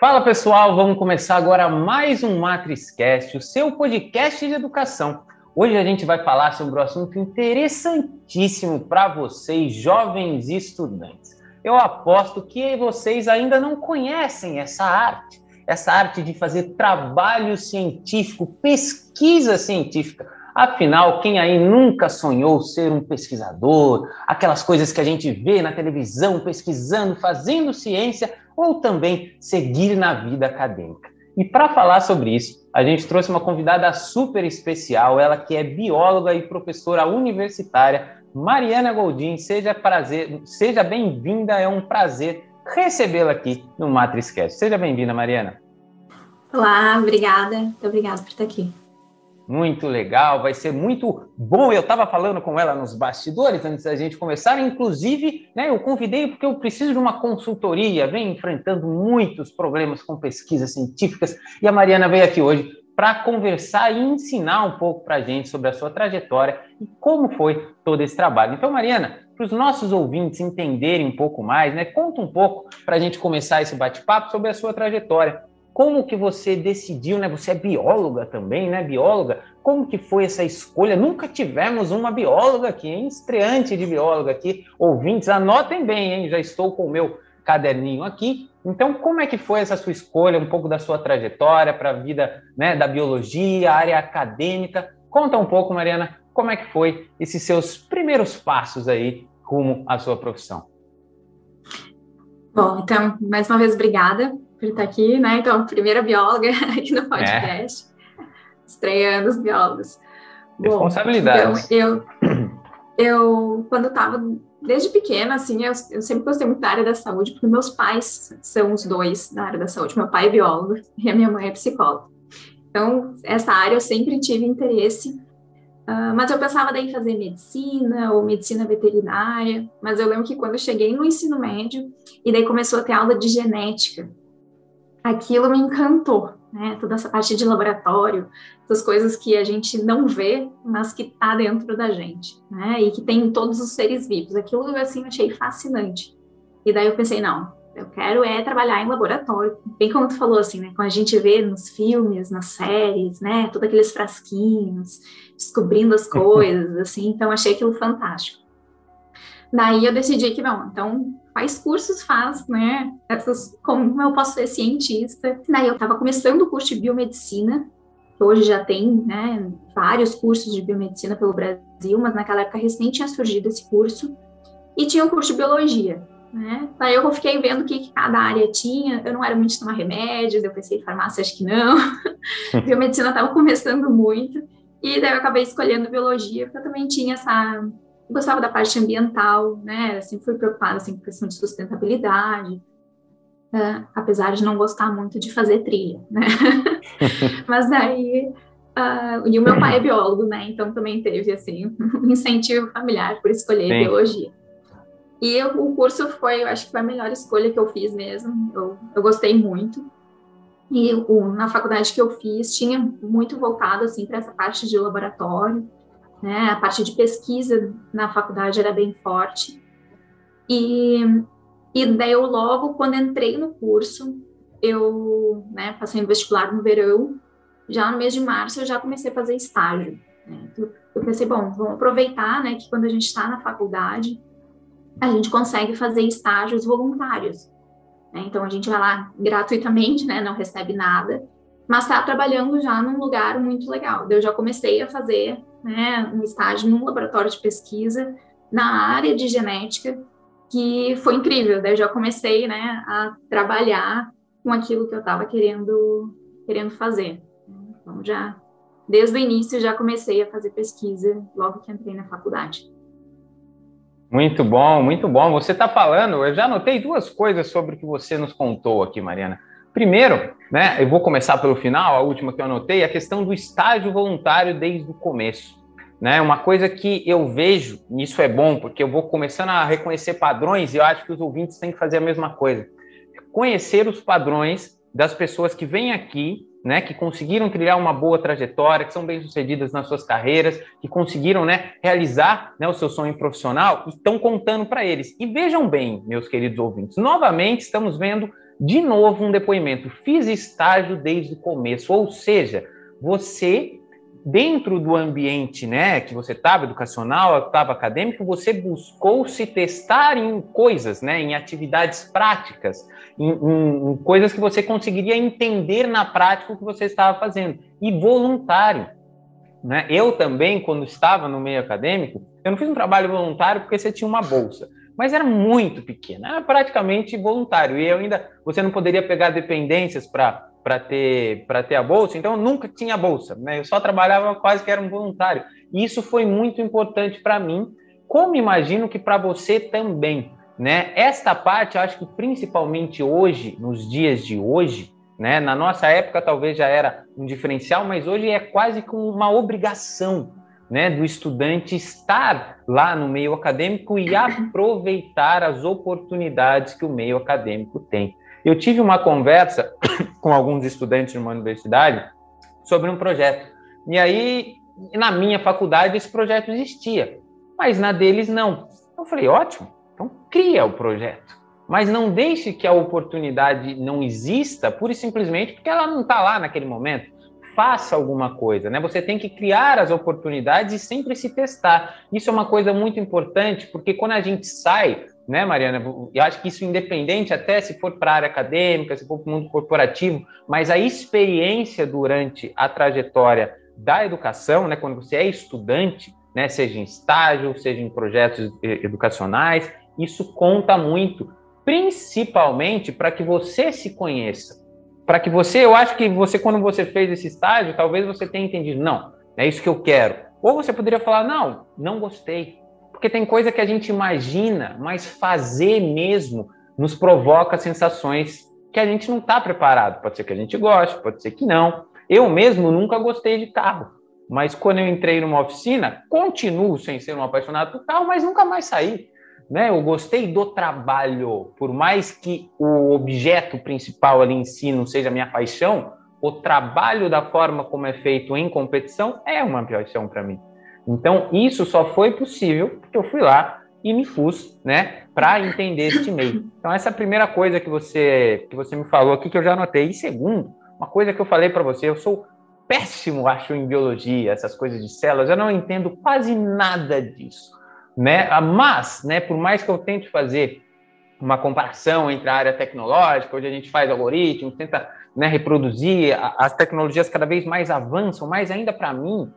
Fala pessoal, vamos começar agora mais um MatrizCast, o seu podcast de educação. Hoje a gente vai falar sobre um assunto interessantíssimo para vocês, jovens estudantes. Eu aposto que vocês ainda não conhecem essa arte, essa arte de fazer trabalho científico, pesquisa científica. Afinal, quem aí nunca sonhou ser um pesquisador, aquelas coisas que a gente vê na televisão, pesquisando, fazendo ciência, ou também seguir na vida acadêmica? E para falar sobre isso, a gente trouxe uma convidada super especial, ela que é bióloga e professora universitária, Mariana Goldin. Seja prazer, seja bem-vinda, é um prazer recebê-la aqui no MatrizCast. Seja bem-vinda, Mariana. Olá, obrigada. Muito obrigada por estar aqui muito legal, vai ser muito bom. Eu estava falando com ela nos bastidores antes da gente começar, inclusive, né, eu convidei porque eu preciso de uma consultoria, vem enfrentando muitos problemas com pesquisas científicas, e a Mariana veio aqui hoje para conversar e ensinar um pouco para a gente sobre a sua trajetória e como foi todo esse trabalho. Então, Mariana, para os nossos ouvintes entenderem um pouco mais, né, conta um pouco para a gente começar esse bate-papo sobre a sua trajetória como que você decidiu, né? Você é bióloga também, né? Bióloga. Como que foi essa escolha? Nunca tivemos uma bióloga aqui, hein? Estreante de bióloga aqui. Ouvintes, anotem bem, hein? Já estou com o meu caderninho aqui. Então, como é que foi essa sua escolha, um pouco da sua trajetória para a vida né, da biologia, área acadêmica? Conta um pouco, Mariana, como é que foi esses seus primeiros passos aí rumo à sua profissão? Bom, então, mais uma vez, obrigada por estar aqui, né? Então, primeira bióloga aqui no podcast, é. estreando os biólogos. Responsabilidade. Então, eu, eu, quando estava, desde pequena, assim, eu, eu, sempre gostei muito da área da saúde, porque meus pais são os dois da área da saúde. Meu pai é biólogo e a minha mãe é psicóloga. Então, essa área eu sempre tive interesse Uh, mas eu pensava daí em fazer medicina ou medicina veterinária, mas eu lembro que quando eu cheguei no ensino médio, e daí começou a ter aula de genética, aquilo me encantou, né? Toda essa parte de laboratório, essas coisas que a gente não vê, mas que tá dentro da gente, né? E que tem em todos os seres vivos. Aquilo assim eu achei fascinante. E daí eu pensei, não, eu quero é trabalhar em laboratório, bem como tu falou assim, né? Quando a gente vê nos filmes, nas séries, né? Todos aqueles frasquinhos, descobrindo as coisas, assim. Então achei aquilo fantástico. Daí eu decidi que não, então quais cursos faz, né? Essas, como eu posso ser cientista? Daí eu estava começando o curso de biomedicina, que hoje já tem, né, vários cursos de biomedicina pelo Brasil, mas naquela época recém tinha surgido esse curso, e tinha o curso de biologia, né? Daí eu fiquei vendo o que, que cada área tinha, eu não era muito de tomar remédios, eu pensei farmácia, acho que não, biomedicina estava começando muito, e daí eu acabei escolhendo biologia, porque eu também tinha essa gostava da parte ambiental, né? Sempre fui preocupada assim, com questão de sustentabilidade, né? apesar de não gostar muito de fazer trilha, né? Mas daí Uh, e o meu pai é biólogo, né? Então também teve assim um incentivo familiar por escolher Sim. biologia. E eu, o curso foi, eu acho que foi a melhor escolha que eu fiz mesmo. Eu, eu gostei muito. E o, na faculdade que eu fiz tinha muito voltado assim para essa parte de laboratório né? A parte de pesquisa na faculdade era bem forte. E, e daí eu logo, quando entrei no curso, eu né, passei no vestibular no verão, já no mês de março eu já comecei a fazer estágio. Né? Então, eu pensei, bom, vamos aproveitar né, que quando a gente está na faculdade, a gente consegue fazer estágios voluntários. Né? Então a gente vai lá gratuitamente, né, não recebe nada, mas está trabalhando já num lugar muito legal. Eu já comecei a fazer né, um estágio num laboratório de pesquisa na área de genética, que foi incrível. Daí eu já comecei né, a trabalhar com aquilo que eu estava querendo, querendo fazer. Então, já desde o início já comecei a fazer pesquisa logo que entrei na faculdade. Muito bom, muito bom. Você está falando, eu já anotei duas coisas sobre o que você nos contou aqui, Mariana. Primeiro, né, eu vou começar pelo final, a última que eu anotei, a questão do estágio voluntário desde o começo. Né? Uma coisa que eu vejo, e isso é bom, porque eu vou começando a reconhecer padrões, e eu acho que os ouvintes têm que fazer a mesma coisa. Conhecer os padrões das pessoas que vêm aqui, né, que conseguiram trilhar uma boa trajetória, que são bem-sucedidas nas suas carreiras, que conseguiram né, realizar né, o seu sonho profissional, estão contando para eles. E vejam bem, meus queridos ouvintes, novamente estamos vendo De novo, um depoimento. Fiz estágio desde o começo, ou seja, você dentro do ambiente né, que você estava, educacional, estava acadêmico, você buscou se testar em coisas, né, em atividades práticas, em, em, em, coisas que você conseguiria entender na prática o que você estava fazendo, e voluntário. Né? Eu também, quando estava no meio acadêmico, eu não fiz um trabalho voluntário porque você tinha uma bolsa, mas era muito pequena, era praticamente voluntário, e eu ainda, você não poderia pegar dependências para ter ter a bolsa, então eu nunca tinha bolsa, né? Eu só trabalhava quase que era um voluntário. E isso foi muito importante para mim, como imagino que para você também, né? Esta parte, eu acho que principalmente hoje, nos dias de hoje, né? Na nossa época talvez já era um diferencial, mas hoje é quase como uma obrigação, né, do estudante estar lá no meio acadêmico e aproveitar as oportunidades que o meio acadêmico tem. Eu tive uma conversa com alguns estudantes de uma universidade sobre um projeto. E aí, na minha faculdade, esse projeto existia, mas na deles não. Eu falei, ótimo, então cria o projeto. Mas não deixe que a oportunidade não exista pura e simplesmente porque ela não está lá naquele momento. Faça alguma coisa, né? Você tem que criar as oportunidades e sempre se testar. Isso é uma coisa muito importante, porque quando a gente sai né, Mariana? Eu acho que isso independente, até se for para a área acadêmica, se for para o mundo corporativo, mas a experiência durante a trajetória da educação, né, quando você é estudante, né, seja em estágio, seja em projetos educacionais, isso conta muito, principalmente para que você se conheça. Para que você, eu acho que você, quando você fez esse estágio, talvez você tenha entendido, não, é isso que eu quero. Ou você poderia falar, não, não gostei, porque tem coisa que a gente imagina, mas fazer mesmo nos provoca sensações que a gente não está preparado. Pode ser que a gente goste, pode ser que não. Eu mesmo nunca gostei de carro, mas quando eu entrei numa oficina, continuo sem ser um apaixonado por carro, mas nunca mais saí. Né? Eu gostei do trabalho, por mais que o objeto principal ali em si não seja a minha paixão, o trabalho da forma como é feito em competição é uma paixão para mim. Então, isso só foi possível porque eu fui lá e me pus, né, para entender este meio. Então, essa é a primeira coisa que você que você me falou aqui que eu já anotei. E segundo, uma coisa que eu falei para você, eu sou péssimo, acho, em biologia, essas coisas de células, eu não entendo quase nada disso, né? Mas, né, por mais que eu tente fazer uma comparação entre a área tecnológica, onde a gente faz algoritmos, tenta né, reproduzir, as tecnologias cada vez mais avançam, mas ainda para mim,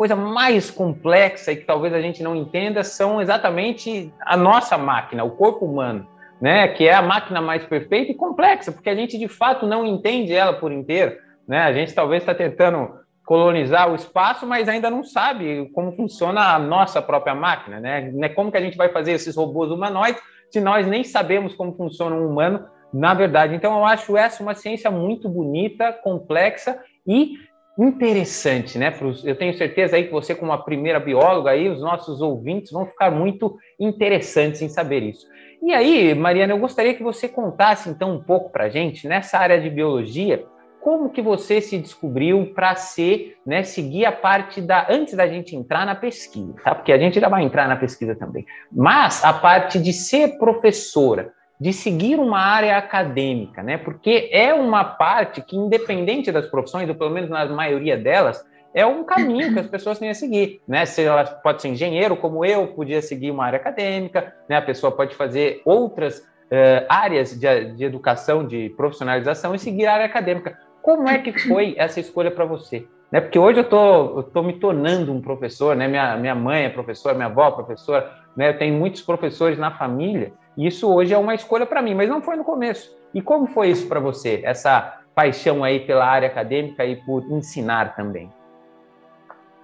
coisa mais complexa e que talvez a gente não entenda são exatamente a nossa máquina, o corpo humano, né? Que é a máquina mais perfeita e complexa, porque a gente de fato não entende ela por inteiro, né? A gente talvez está tentando colonizar o espaço, mas ainda não sabe como funciona a nossa própria máquina, né? né? Como que a gente vai fazer esses robôs humanoides se nós nem sabemos como funciona um humano na verdade? Então eu acho essa uma ciência muito bonita, complexa e interessante, né? Eu tenho certeza aí que você, como a primeira bióloga, aí os nossos ouvintes vão ficar muito interessantes em saber isso. E aí, Mariana, eu gostaria que você contasse então um pouco para gente nessa área de biologia, como que você se descobriu para ser, né, seguir a parte da antes da gente entrar na pesquisa, tá? Porque a gente já vai entrar na pesquisa também, mas a parte de ser professora de seguir uma área acadêmica, né? Porque é uma parte que, independente das profissões, ou pelo menos na maioria delas, é um caminho que as pessoas têm a seguir, né? Se ela pode ser engenheiro, como eu, podia seguir uma área acadêmica, né? A pessoa pode fazer outras uh, áreas de, de educação, de profissionalização e seguir a área acadêmica. Como é que foi essa escolha para você? Né? Porque hoje eu tô, eu tô me tornando um professor, né? Minha, minha mãe é professora, minha avó é professora, né? Eu tenho muitos professores na família isso hoje é uma escolha para mim, mas não foi no começo. E como foi isso para você, essa paixão aí pela área acadêmica e por ensinar também?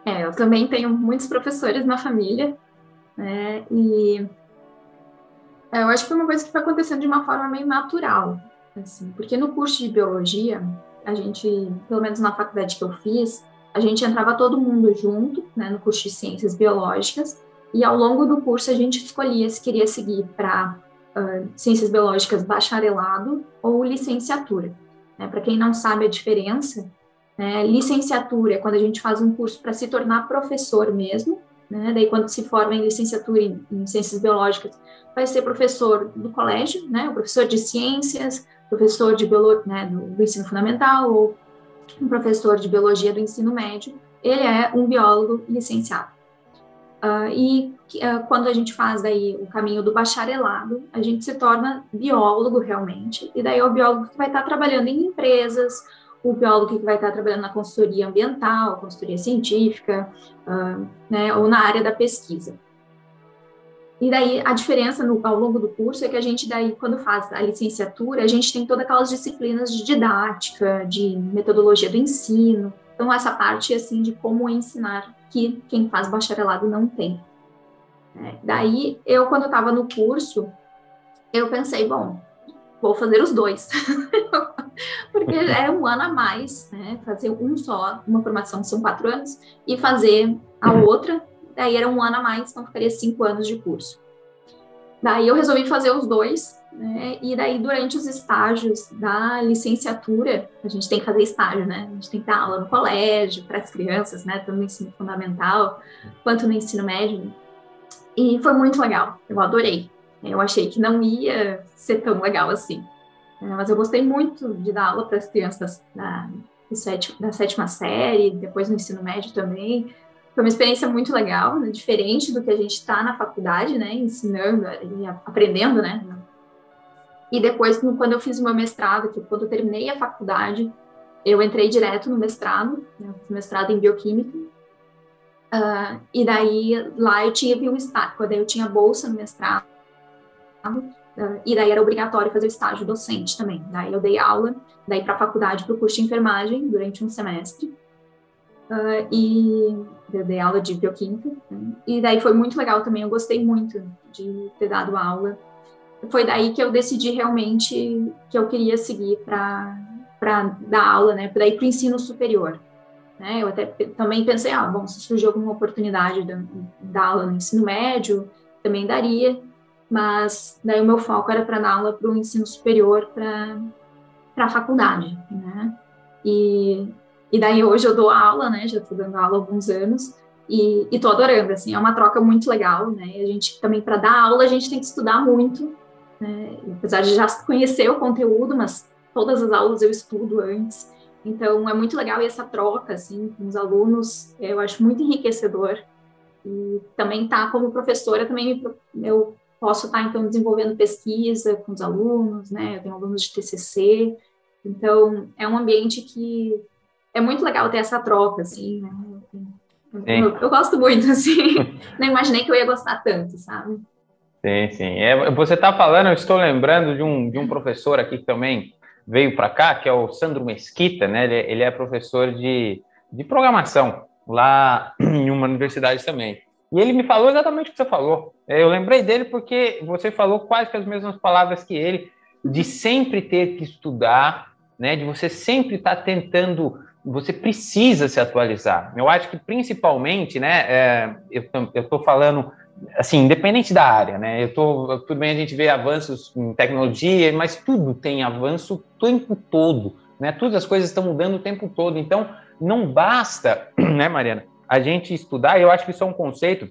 É, eu também tenho muitos professores na família, né? E é, eu acho que foi uma coisa que foi acontecendo de uma forma meio natural, assim, porque no curso de biologia, a gente, pelo menos na faculdade que eu fiz, a gente entrava todo mundo junto, né, no curso de ciências biológicas, e ao longo do curso a gente escolhia se queria seguir para uh, ciências biológicas bacharelado ou licenciatura. Né? Para quem não sabe a diferença, né, licenciatura é quando a gente faz um curso para se tornar professor mesmo, né? daí quando se forma em licenciatura em, em ciências biológicas, vai ser professor do colégio, né? o professor de ciências, professor de biologia né, do, ensino fundamental ou um professor de biologia do ensino médio, ele é um biólogo licenciado. Uh, e uh, quando a gente faz daí o caminho do bacharelado, a gente se torna biólogo realmente, e daí é o biólogo que vai estar trabalhando em empresas, o biólogo que vai estar trabalhando na consultoria ambiental, consultoria científica, uh, né, ou na área da pesquisa. E daí a diferença no, ao longo do curso é que a gente daí quando faz a licenciatura, a gente tem todas aquelas disciplinas de didática, de metodologia do ensino. Então essa parte assim de como ensinar que quem faz bacharelado não tem. É, daí eu quando estava no curso, eu pensei, bom, vou fazer os dois. Porque é um ano a mais, né? Fazer um só, uma formação são quatro anos, e fazer a outra daí era um ano a mais, então ficaria cinco anos de curso. Daí eu resolvi fazer os dois, né? E daí durante os estágios da licenciatura, a gente tem que fazer estágio, né? A gente tem que dar aula no colégio para as crianças, né? Tanto no ensino fundamental quanto no ensino médio. E foi muito legal, eu adorei. Eu achei que não ia ser tão legal assim. Né? Mas eu gostei muito de dar aula para as crianças da, da sétima série, depois no ensino médio também foi uma experiência muito legal, né? diferente do que a gente está na faculdade, né, ensinando e aprendendo, né. E depois, quando eu fiz o meu mestrado, que quando eu terminei a faculdade, eu entrei direto no mestrado, né, mestrado em bioquímica. Uh, e daí lá eu tive um estágio, quando eu tinha bolsa no mestrado, uh, e daí era obrigatório fazer estágio docente também. Daí eu dei aula, daí para a faculdade, para o curso de enfermagem durante um semestre. Uh, e eu dei aula de bioquímica, né? e daí foi muito legal também, eu gostei muito de ter dado aula. Foi daí que eu decidi realmente que eu queria seguir para dar aula, né, para ir para o ensino superior. Né? Eu até também pensei, ah, bom, se surgir alguma oportunidade de dar aula no ensino médio, também daria, mas daí o meu foco era para dar aula para o ensino superior, para a faculdade, né? E e daí hoje eu dou aula, né? Já estou dando aula há alguns anos e, estou adorando, assim, é uma troca muito legal, né? A gente também, para dar aula, a gente tem que estudar muito, né? Apesar de já conhecer o conteúdo, mas todas as aulas eu estudo antes. Então, é muito legal essa troca, assim, com os alunos, eu acho muito enriquecedor. E também tá como professora, também eu posso estar, tá, então, desenvolvendo pesquisa com os alunos, né? Eu tenho alunos de TCC. Então, é um ambiente que é muito legal ter essa troca, assim, né? Eu, eu, gosto muito, assim. Não imaginei que eu ia gostar tanto, sabe? Sim, sim. É, você está falando, eu estou lembrando de um, de um professor aqui que também veio para cá, que é o Sandro Mesquita, né? Ele, ele é professor de, de programação lá em uma universidade também. E ele me falou exatamente o que você falou. Eu lembrei dele porque você falou quase que as mesmas palavras que ele, de sempre ter que estudar, né? De você sempre estar tá tentando você precisa se atualizar. Eu acho que principalmente, né, é, eu estou falando, assim, independente da área, né, eu tô, tudo bem a gente vê avanços em tecnologia, mas tudo tem avanço o tempo todo, né, todas as coisas estão mudando o tempo todo, então não basta, né, Mariana, a gente estudar, eu acho que isso é um conceito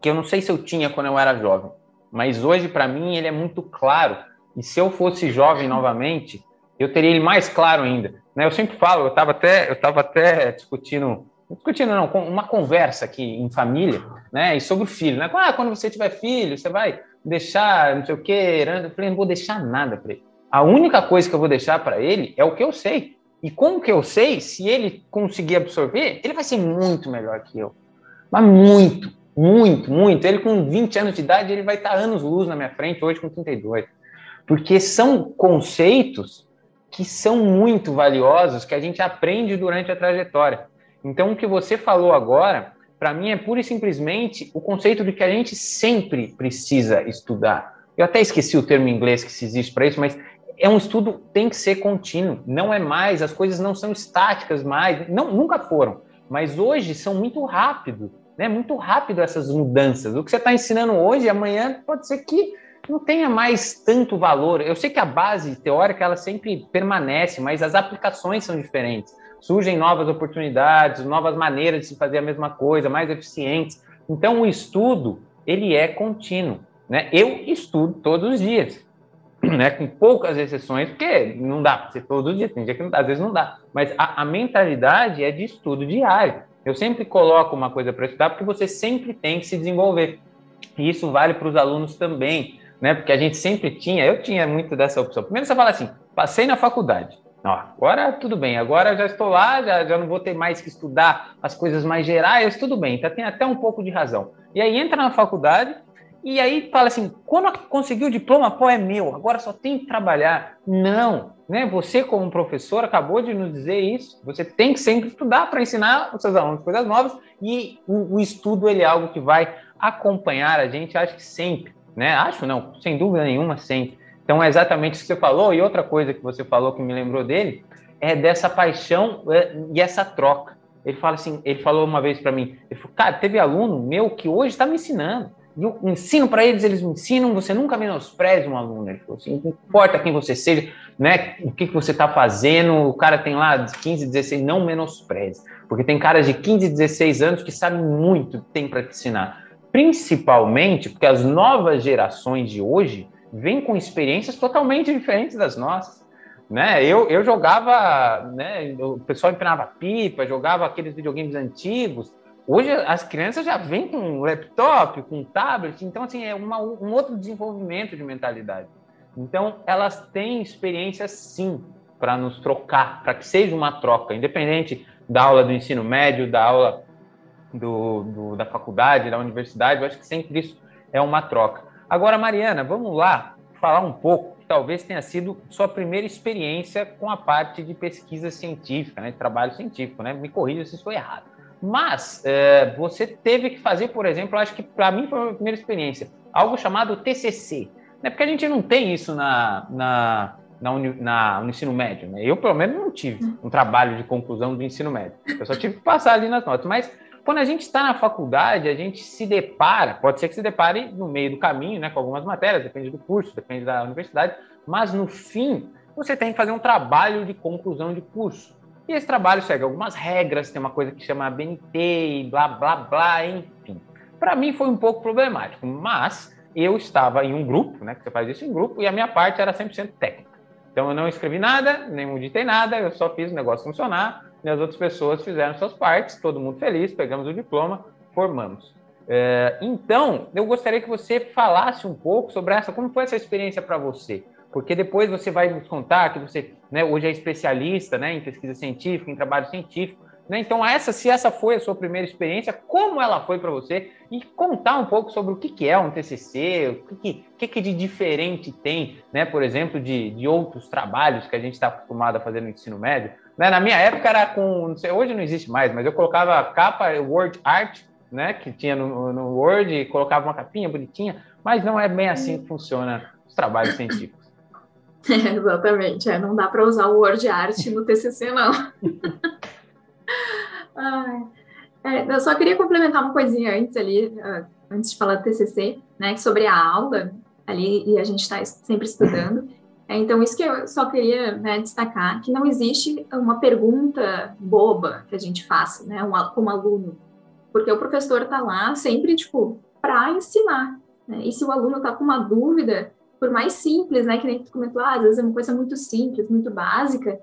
que eu não sei se eu tinha quando eu era jovem, mas hoje, para mim, ele é muito claro, e se eu fosse jovem novamente, eu teria ele mais claro ainda. Né? Eu sempre falo, eu estava até, eu estava até discutindo, discutindo não, uma conversa aqui em família, né? E sobre o filho, né? Ah, quando você tiver filho, você vai deixar, não sei o quê. Eu falei, não vou deixar nada para ele. A única coisa que eu vou deixar para ele é o que eu sei. E como que eu sei, se ele conseguir absorver, ele vai ser muito melhor que eu. Mas muito, muito, muito. Ele com 20 anos de idade, ele vai estar anos luz na minha frente, hoje com 32. Porque são conceitos que são muito valiosos que a gente aprende durante a trajetória. Então, o que você falou agora, para mim, é pura e simplesmente o conceito de que a gente sempre precisa estudar. Eu até esqueci o termo em inglês que se existe para isso, mas é um estudo tem que ser contínuo, não é mais, as coisas não são estáticas mais, não, nunca foram, mas hoje são muito rápido, né? Muito rápido essas mudanças. O que você está ensinando hoje, amanhã pode ser que não tenha mais tanto valor. Eu sei que a base teórica ela sempre permanece, mas as aplicações são diferentes. Surgem novas oportunidades, novas maneiras de se fazer a mesma coisa, mais eficientes. Então o estudo ele é contínuo, né? Eu estudo todos os dias. né, com poucas exceções, porque não dá para ser todo dia, tem dia que não às vezes não dá, mas a, a mentalidade é de estudo diário. Eu sempre coloco uma coisa para estudar porque você sempre tem que se desenvolver. E isso vale para os alunos também, né? Porque a gente sempre tinha, eu tinha muito dessa opção. Primeiro você fala assim, passei na faculdade. Agora tudo bem, agora já estou lá, já, já não vou ter mais que estudar as coisas mais gerais, tudo bem, tá, tem até um pouco de razão. E aí entra na faculdade, e aí fala assim, quando conseguiu o diploma, pô, é meu, agora só tem que trabalhar. Não, né? Você como professor acabou de nos dizer isso. Você tem que sempre estudar para ensinar os seus alunos coisas novas e o, o, estudo ele é algo que vai acompanhar a gente, acho que sempre, né? Acho não, sem dúvida nenhuma, sempre. Então é exatamente isso que você falou e outra coisa que você falou que me lembrou dele é dessa paixão é, e essa troca. Ele fala assim, ele falou uma vez para mim, ele falou, cara, teve aluno meu que hoje está me ensinando eu ensino para eles, eles me ensinam, você nunca menospreze um aluno. Ele falou assim, não importa quem você seja, né, o que, que você está fazendo, o cara tem lá 15, 16, não menospreze. Porque tem caras de 15, 16 anos que sabem muito, tem para te ensinar. Principalmente porque as novas gerações de hoje vêm com experiências totalmente diferentes das nossas. Né? Eu, eu jogava, né, o pessoal empinava pipa, jogava aqueles videogames antigos, Hoje as crianças já vêm com laptop, com tablet, então assim é uma, um outro desenvolvimento de mentalidade. Então elas têm experiência sim para nos trocar, para que seja uma troca, independente da aula do ensino médio, da aula do, do, da faculdade, da universidade, eu acho que sempre isso é uma troca. Agora, Mariana, vamos lá falar um pouco, que talvez tenha sido sua primeira experiência com a parte de pesquisa científica, né, de trabalho científico, né? Me corrija se estou errado. Mas é, você teve que fazer, por exemplo, acho que para mim foi a primeira experiência, algo chamado TCC. Né? Porque a gente não tem isso na, na, na, uni, na, no ensino médio. Né? Eu, pelo menos, não tive um trabalho de conclusão do ensino médio. Eu só tive que passar ali nas notas. Mas quando a gente está na faculdade, a gente se depara, pode ser que se depare no meio do caminho, né, com algumas matérias, depende do curso, depende da universidade, mas no fim, você tem que fazer um trabalho de conclusão de curso. E esse trabalho segue algumas regras, tem uma coisa que chama BNT blá, blá, blá, enfim. Para mim foi um pouco problemático, mas eu estava em um grupo, né, que você faz isso em grupo, e a minha parte era 100% técnica. Então eu não escrevi nada, nem muditei nada, eu só fiz o negócio funcionar, e as outras pessoas fizeram suas partes, todo mundo feliz, pegamos o diploma, formamos. É, então, eu gostaria que você falasse um pouco sobre essa, como foi essa experiência para você? porque depois você vai nos contar que você né, hoje é especialista né, em pesquisa científica, em trabalho científico. Né? Então, essa, se essa foi a sua primeira experiência, como ela foi para você, e contar um pouco sobre o que, que é um TCC, o que, que, que de diferente tem, né, por exemplo, de, de outros trabalhos que a gente está acostumado a fazer no ensino médio. Né? Na minha época era com, não sei, hoje não existe mais, mas eu colocava capa Word Art, né, que tinha no, no Word, colocava uma capinha bonitinha, mas não é bem assim que funciona os trabalhos científicos. É, exatamente, é, não dá para usar o Word Art no TCC, não. é, eu só queria complementar uma coisinha antes ali, uh, antes de falar do TCC, né, sobre a aula ali, e a gente está sempre estudando. É, então, isso que eu só queria né, destacar, que não existe uma pergunta boba que a gente faça, né, um, como aluno, porque o professor está lá sempre, tipo, para ensinar, né, e se o aluno está com uma dúvida, por mais simples, né, que nem tu comentou, ah, às vezes é uma coisa muito simples, muito básica,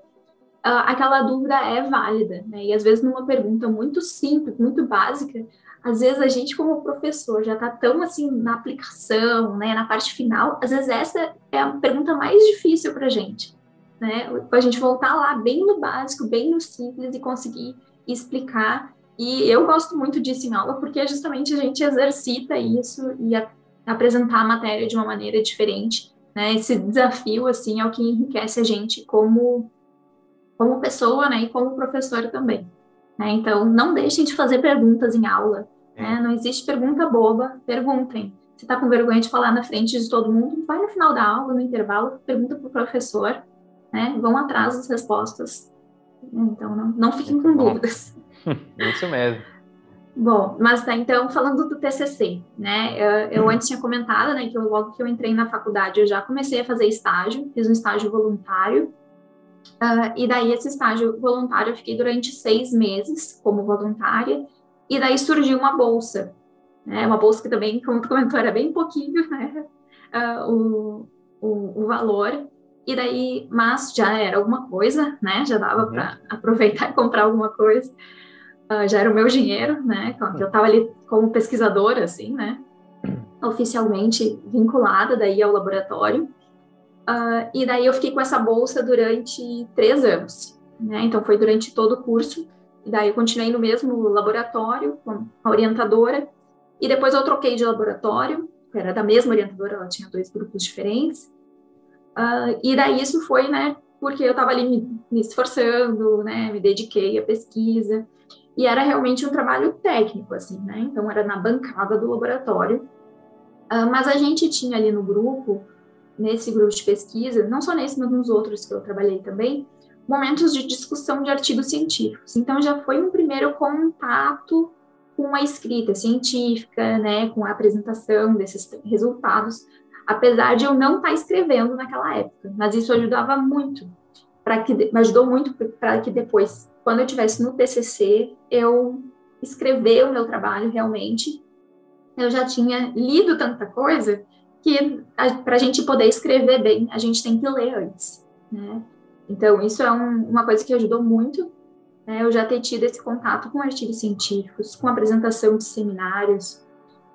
aquela dúvida é válida, né, e às vezes numa pergunta muito simples, muito básica, às vezes a gente como professor já está tão assim na aplicação, né, na parte final, às vezes essa é a pergunta mais difícil para a gente, né, a gente voltar lá bem no básico, bem no simples e conseguir explicar e eu gosto muito disso em aula porque justamente a gente exercita isso e a, apresentar a matéria de uma maneira diferente. Né? Esse desafio, assim, é o que enriquece a gente como, como pessoa, né? E como professor também. Né? Então, não deixem de fazer perguntas em aula. Né? Não existe pergunta boba, perguntem. Se está com vergonha de falar na frente de todo mundo, vai no final da aula, no intervalo, pergunta para o professor, né? Vão atrás das respostas. Então, não, não fiquem Muito com bom. dúvidas. Isso mesmo. Bom, mas tá, então, falando do TCC, né, eu, eu, antes tinha comentado, né, que eu, logo que eu entrei na faculdade, eu já comecei a fazer estágio, fiz um estágio voluntário, uh, e daí esse estágio voluntário eu fiquei durante seis meses como voluntária, e daí surgiu uma bolsa, né, uma bolsa que também, como tu comentou, era bem pouquinho, né, uh, o, o, o valor, e daí, mas já era alguma coisa, né? Já dava uhum. para aproveitar e comprar alguma coisa. Uh, já era o meu dinheiro, né? Eu estava ali como pesquisadora, assim, né? Oficialmente vinculada daí ao laboratório. Uh, e daí eu fiquei com essa bolsa durante três anos, né? Então foi durante todo o curso. E daí eu continuei no mesmo laboratório com a orientadora. E depois eu troquei de laboratório, era da mesma orientadora, ela tinha dois grupos diferentes. Uh, e daí isso foi, né, porque eu estava ali me, me, esforçando, né, me dediquei à pesquisa, e era realmente um trabalho técnico, assim, né, então era na bancada do laboratório, uh, mas a gente tinha ali no grupo, nesse grupo de pesquisa, não só nesse, mas nos outros que eu trabalhei também, momentos de discussão de artigos científicos, então já foi um primeiro contato com a escrita científica, né, com a apresentação desses resultados, apesar de eu não estar tá escrevendo naquela época, mas isso ajudava muito, para que ajudou muito para que depois, quando eu tivesse no TCC, eu escrever o meu trabalho realmente. Eu já tinha lido tanta coisa que para a gente poder escrever bem, a gente tem que ler antes, né? Então, isso é um, uma coisa que ajudou muito, né? Eu já ter tido esse contato com artigos científicos, com apresentação de seminários,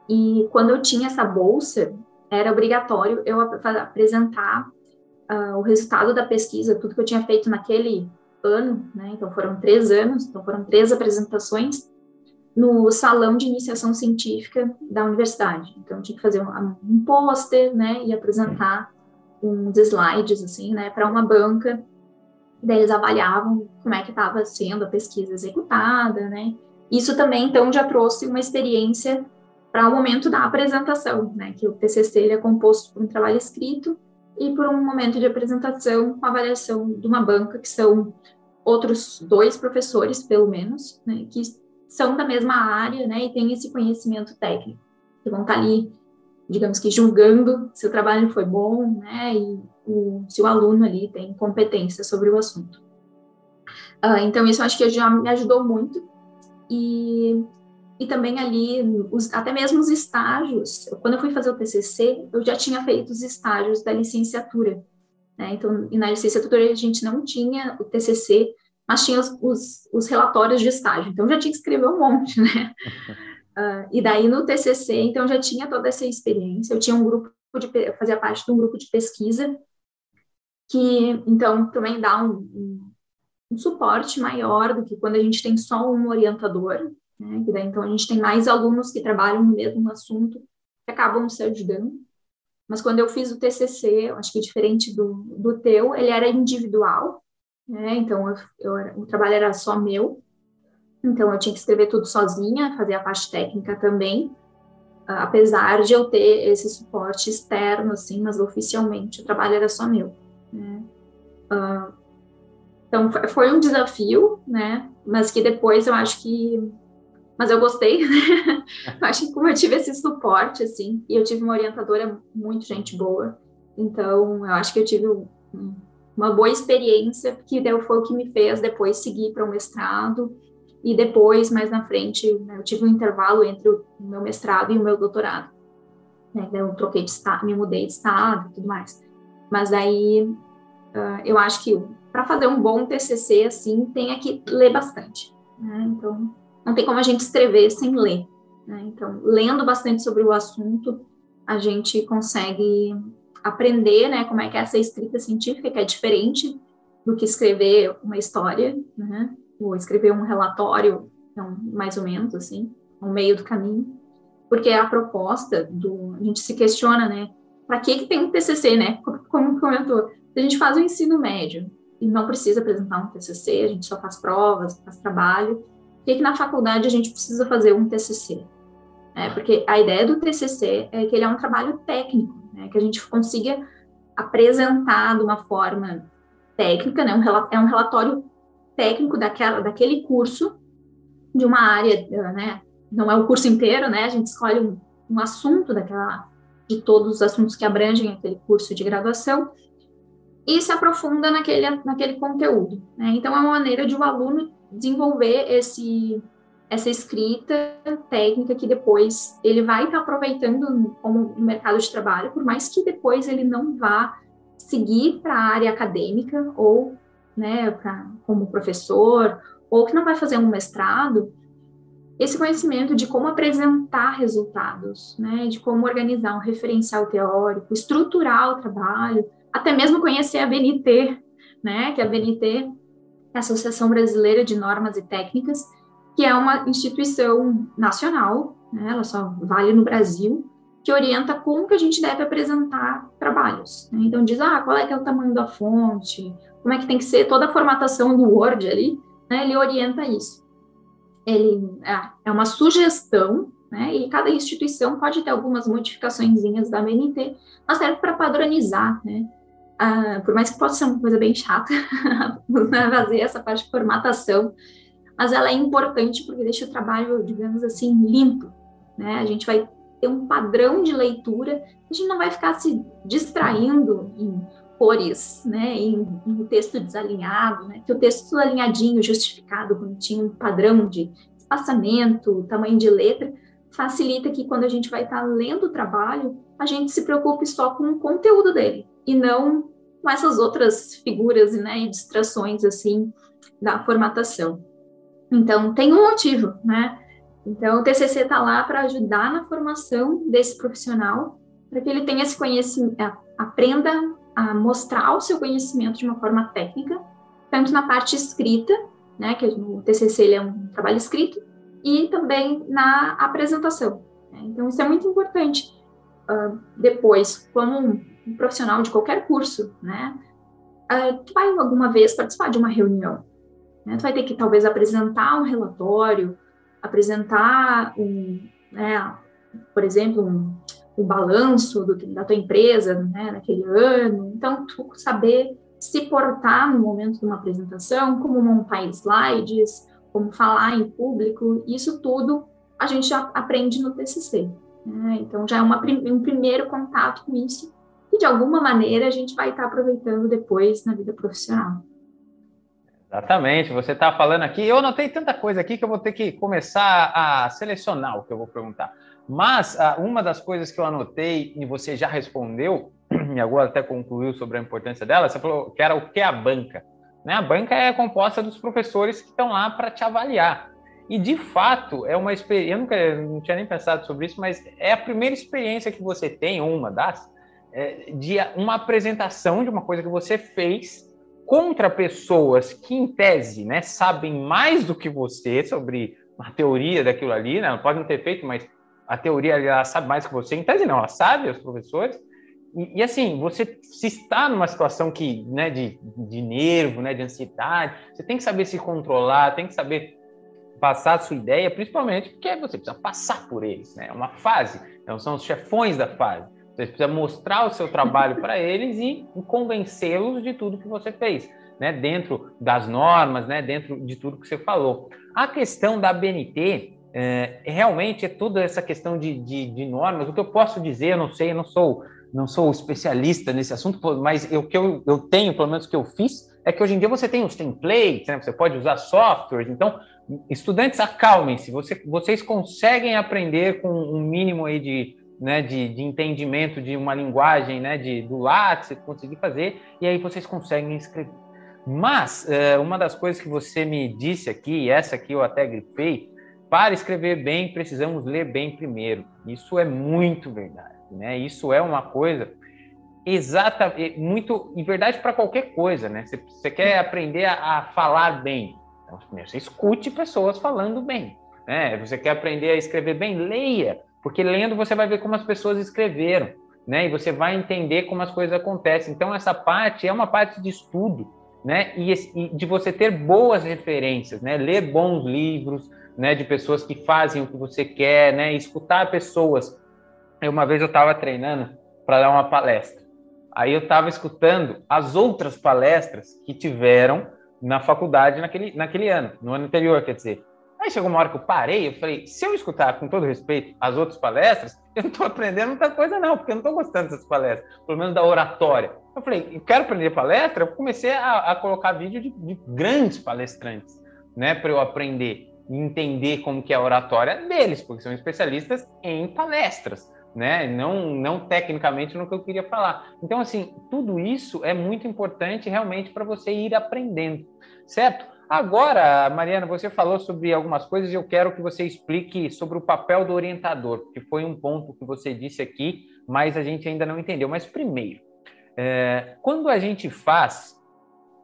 e quando eu tinha essa bolsa, era obrigatório eu apresentar uh, o resultado da pesquisa, tudo que eu tinha feito naquele ano, né? Então foram três anos, então foram três apresentações no salão de iniciação científica da universidade. Então tinha que fazer um, um pôster, né? E apresentar uns slides assim, né? Para uma banca. Daí eles avaliavam como é que estava sendo a pesquisa executada, né? Isso também então já trouxe uma experiência para o momento da apresentação, né, que o TCC ele é composto por um trabalho escrito e por um momento de apresentação com avaliação de uma banca, que são outros dois professores, pelo menos, né, que são da mesma área, né, e têm esse conhecimento técnico, que vão estar tá ali, digamos que julgando se o trabalho foi bom, né, e o, se o aluno ali tem competência sobre o assunto. Uh, então, isso acho que já me ajudou muito, e e também ali, os, até mesmo os estágios. Quando eu fui fazer o TCC, eu já tinha feito os estágios da licenciatura. Né? Então, na licenciatura a gente não tinha o TCC, mas tinha os, os, os relatórios de estágio. Então, já tinha que escrever um monte, né? Uh, e daí no TCC, então já tinha toda essa experiência. Eu tinha um grupo de fazia parte de um grupo de pesquisa que então também dá um, um, um suporte maior do que quando a gente tem só um orientador. Né? Daí, então, a gente tem mais alunos que trabalham no mesmo assunto que acabam se ajudando. Mas quando eu fiz o TCC, eu acho que diferente do, do teu, ele era individual, né? Então, eu, eu, o trabalho era só meu. Então, eu tinha que escrever tudo sozinha, fazer a parte técnica também, apesar de eu ter esse suporte externo, assim, mas oficialmente o trabalho era só meu, né? Uh, então, foi um desafio, né? Mas que depois eu acho que mas eu gostei. eu acho que como eu tive esse suporte, assim, e eu tive uma orientadora muito gente boa, então eu acho que eu tive uma boa experiência, que foi o que me fez depois seguir para o mestrado, e depois, mais na frente, né, eu tive um intervalo entre o meu mestrado e o meu doutorado. Né, eu troquei de estado, me mudei de estado e tudo mais. Mas aí, uh, eu acho que para fazer um bom TCC, assim, tem que ler bastante. Né? Então, não tem como a gente escrever sem ler. Né? Então, lendo bastante sobre o assunto, a gente consegue aprender, né, como é que é essa escrita científica, que é diferente do que escrever uma história, né, ou escrever um relatório, então, mais ou menos assim, no meio do caminho, porque a proposta do, a gente se questiona, né, para que que tem um TCC, né, como comentou, a gente faz o ensino médio e não precisa apresentar um TCC, a gente só faz provas, faz trabalho, por que, que na faculdade a gente precisa fazer um TCC? É, porque a ideia do TCC é que ele é um trabalho técnico, né, que a gente consiga apresentar de uma forma técnica, né, um, é um relatório técnico daquela, daquele curso, de uma área, né, não é o curso inteiro, né, a gente escolhe um, um assunto daquela, de todos os assuntos que abrangem aquele curso de graduação, e se aprofunda naquele, naquele conteúdo. Né? Então, é uma maneira de o um aluno desenvolver esse, essa escrita técnica que depois ele vai estar tá aproveitando como mercado de trabalho, por mais que depois ele não vá seguir para a área acadêmica ou né, pra, como professor, ou que não vai fazer um mestrado, esse conhecimento de como apresentar resultados, né, de como organizar um referencial teórico, estruturar o trabalho, até mesmo conhecer a BNT, né, que a BNT é a Associação Brasileira de Normas e Técnicas, que é uma instituição nacional, né, ela só vale no Brasil, que orienta como que a gente deve apresentar trabalhos. Né? Então diz, ah, qual é que é o tamanho da fonte, como é que tem que ser toda a formatação do Word ali, né? ele orienta isso. Ele é, é uma sugestão, né? e cada instituição pode ter algumas modificações da BNT, mas serve para padronizar, né? Ah, por mais que possa ser uma coisa bem chata, né, fazer essa parte de formatação, mas ela é importante porque deixa o trabalho, digamos assim, limpo. Né? A gente vai ter um padrão de leitura, a gente não vai ficar se distraindo em cores, né, em, em texto desalinhado, né, que o texto alinhadinho, justificado, bonitinho, padrão de espaçamento, tamanho de letra, facilita que quando a gente vai estar tá lendo o trabalho, a gente se preocupe só com o conteúdo dele e não com essas outras figuras né, e distrações assim da formatação. Então, tem um motivo, né? Então, o TCC está lá para ajudar na formação desse profissional, para que ele tenha esse conhecimento, aprenda a mostrar o seu conhecimento de uma forma técnica, tanto na parte escrita, né, que o TCC ele é um trabalho escrito, e também na apresentação. Né? Então, isso é muito importante. Uh, depois, como um profissional de qualquer curso, né, uh, tu vai alguma vez participar de uma reunião, né? Tu vai ter que talvez apresentar um relatório, apresentar um, né, por exemplo, um, um balanço do, da tua empresa né, naquele ano. Então, tu saber se portar no momento de uma apresentação, como montar slides, como falar em público, isso tudo a gente já aprende no TCC. Né? Então, já é uma, um primeiro contato com isso, e de alguma maneira a gente vai estar aproveitando depois na vida profissional. Exatamente, você está falando aqui. Eu anotei tanta coisa aqui que eu vou ter que começar a selecionar o que eu vou perguntar. Mas ah, uma das coisas que eu anotei e você já respondeu, e agora até concluiu sobre a importância dela, você falou que era o que é a banca. Né? A banca é composta dos professores que estão lá para te avaliar. E de fato é uma experiência. Eu nunca não tinha nem pensado sobre isso, mas é a primeira experiência que você tem, uma das, é, de uma apresentação de uma coisa que você fez contra pessoas que, em tese, né, sabem mais do que você sobre a teoria daquilo ali, né? Pode não ter feito, mas a teoria ela sabe mais que você. Em tese, não, ela sabe, os professores. E, e, assim, você se está numa situação que, né, de, de nervo, né, de ansiedade, você tem que saber se controlar, tem que saber passar a sua ideia, principalmente porque você precisa passar por eles, né? É uma fase, então são os chefões da fase. Você precisa mostrar o seu trabalho para eles e convencê-los de tudo que você fez, né? Dentro das normas, né? Dentro de tudo que você falou. A questão da BNT é, realmente é toda essa questão de, de, de, normas. O que eu posso dizer, eu não sei, eu não sou não sou especialista nesse assunto, mas o que eu, eu tenho, pelo menos o que eu fiz, é que hoje em dia você tem os templates, né? Você pode usar softwares. Então, estudantes, acalmem-se. Você, vocês conseguem aprender com um mínimo aí de né, de, de, entendimento de uma linguagem, né, de, do látice, conseguir fazer, e aí vocês conseguem escrever. Mas, é, uma das coisas que você me disse aqui, essa aqui eu até grifei, para escrever bem, precisamos ler bem primeiro. Isso é muito verdade, né? Isso é uma coisa exata, muito, em verdade, para qualquer coisa, né? Você, você quer aprender a, a, falar bem, então, primeiro você escute pessoas falando bem, né? Você quer aprender a escrever bem, leia porque lendo você vai ver como as pessoas escreveram, né? E você vai entender como as coisas acontecem. Então essa parte é uma parte de estudo, né? E, e de você ter boas referências, né? Ler bons livros, né? De pessoas que fazem o que você quer, né? escutar pessoas. Uma vez eu estava treinando para dar uma palestra. Aí eu estava escutando as outras palestras que tiveram na faculdade naquele, naquele ano, no ano anterior, quer dizer. Aí chegou uma hora que eu parei, eu falei, se eu escutar com todo respeito as outras palestras, eu não estou aprendendo muita coisa não, porque eu não estou gostando dessas palestras, pelo menos da oratória. Eu falei, eu quero aprender palestra, eu comecei a, a colocar vídeo de, de, grandes palestrantes, né, para eu aprender. entender como que é a oratória deles, porque são especialistas em palestras, né? Não, não tecnicamente no que eu queria falar. Então, assim, tudo isso é muito importante realmente para você ir aprendendo, certo? Agora, Mariana, você falou sobre algumas coisas e eu quero que você explique sobre o papel do orientador, que foi um ponto que você disse aqui, mas a gente ainda não entendeu. Mas primeiro, é, quando a gente faz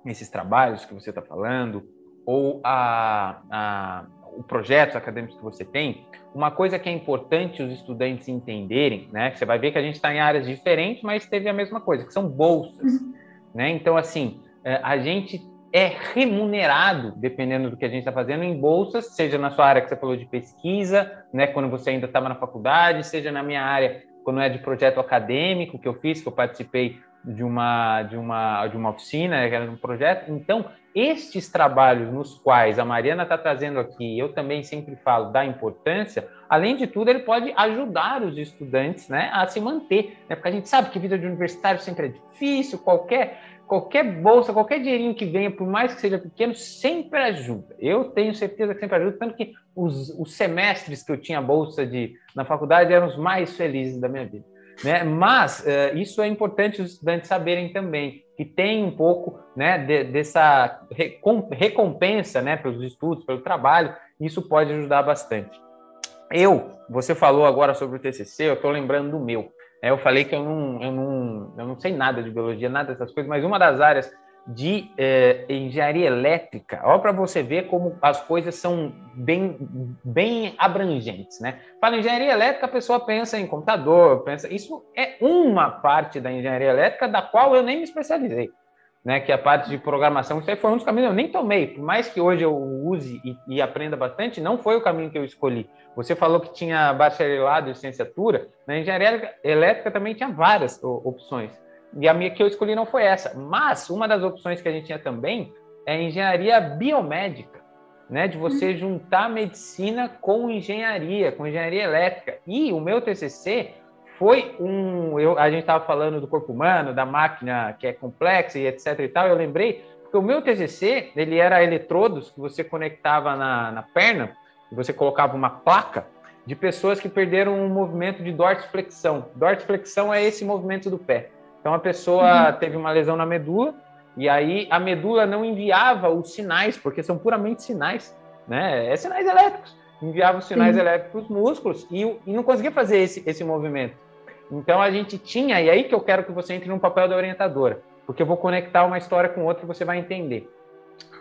esses trabalhos que você está falando, ou a, a, o projeto acadêmico que você tem, uma coisa que é importante os estudantes entenderem, né? Que você vai ver que a gente está em áreas diferentes, mas teve a mesma coisa, que são bolsas, uhum. né? Então, assim, é, a gente é remunerado, dependendo do que a gente está fazendo, em bolsas, seja na sua área que você falou de pesquisa, né, quando você ainda estava na faculdade, seja na minha área, quando é de projeto acadêmico que eu fiz, que eu participei de uma, de uma, de uma oficina, que era um projeto. Então, estes trabalhos nos quais a Mariana está trazendo aqui, eu também sempre falo da importância, além de tudo, ele pode ajudar os estudantes né, a se manter, né, porque a gente sabe que vida de universitário sempre é difícil, qualquer qualquer bolsa, qualquer dinheirinho que venha, por mais que seja pequeno, sempre ajuda. Eu tenho certeza que sempre ajuda, tanto que os, os semestres que eu tinha bolsa de, na faculdade eram os mais felizes da minha vida. Né? Mas uh, isso é importante os estudantes saberem também, que tem um pouco né, de, dessa recompensa né, pelos estudos, pelo trabalho, isso pode ajudar bastante. Eu, você falou agora sobre o TCC, eu estou lembrando do meu. É, eu falei que eu não, eu, não, eu não sei nada de biologia, nada dessas coisas, mas uma das áreas de é, engenharia elétrica, olha para você ver como as coisas são bem, bem abrangentes, né? Para engenharia elétrica, a pessoa pensa em computador, pensa. Isso é uma parte da engenharia elétrica da qual eu nem me especializei né, que é a parte de programação, isso aí foi um dos caminhos que eu nem tomei, por mais que hoje eu use e, e, aprenda bastante, não foi o caminho que eu escolhi. Você falou que tinha bacharelado e licenciatura, na engenharia elétrica também tinha várias opções, e a minha que eu escolhi não foi essa, mas uma das opções que a gente tinha também é engenharia biomédica, né, de você uhum. juntar medicina com engenharia, com engenharia elétrica, e o meu TCC foi um. Eu, a gente estava falando do corpo humano, da máquina que é complexa e etc. e tal. Eu lembrei, porque o meu TCC ele era eletrodos que você conectava na, na perna, você colocava uma placa de pessoas que perderam um movimento de dorsiflexão. Dorsiflexão é esse movimento do pé. Então a pessoa uhum. teve uma lesão na medula e aí a medula não enviava os sinais, porque são puramente sinais, né? É sinais elétricos. Enviava os sinais Sim. elétricos para os músculos e, e não conseguia fazer esse, esse movimento. Então a gente tinha, e aí que eu quero que você entre no papel da orientadora, porque eu vou conectar uma história com outra e você vai entender.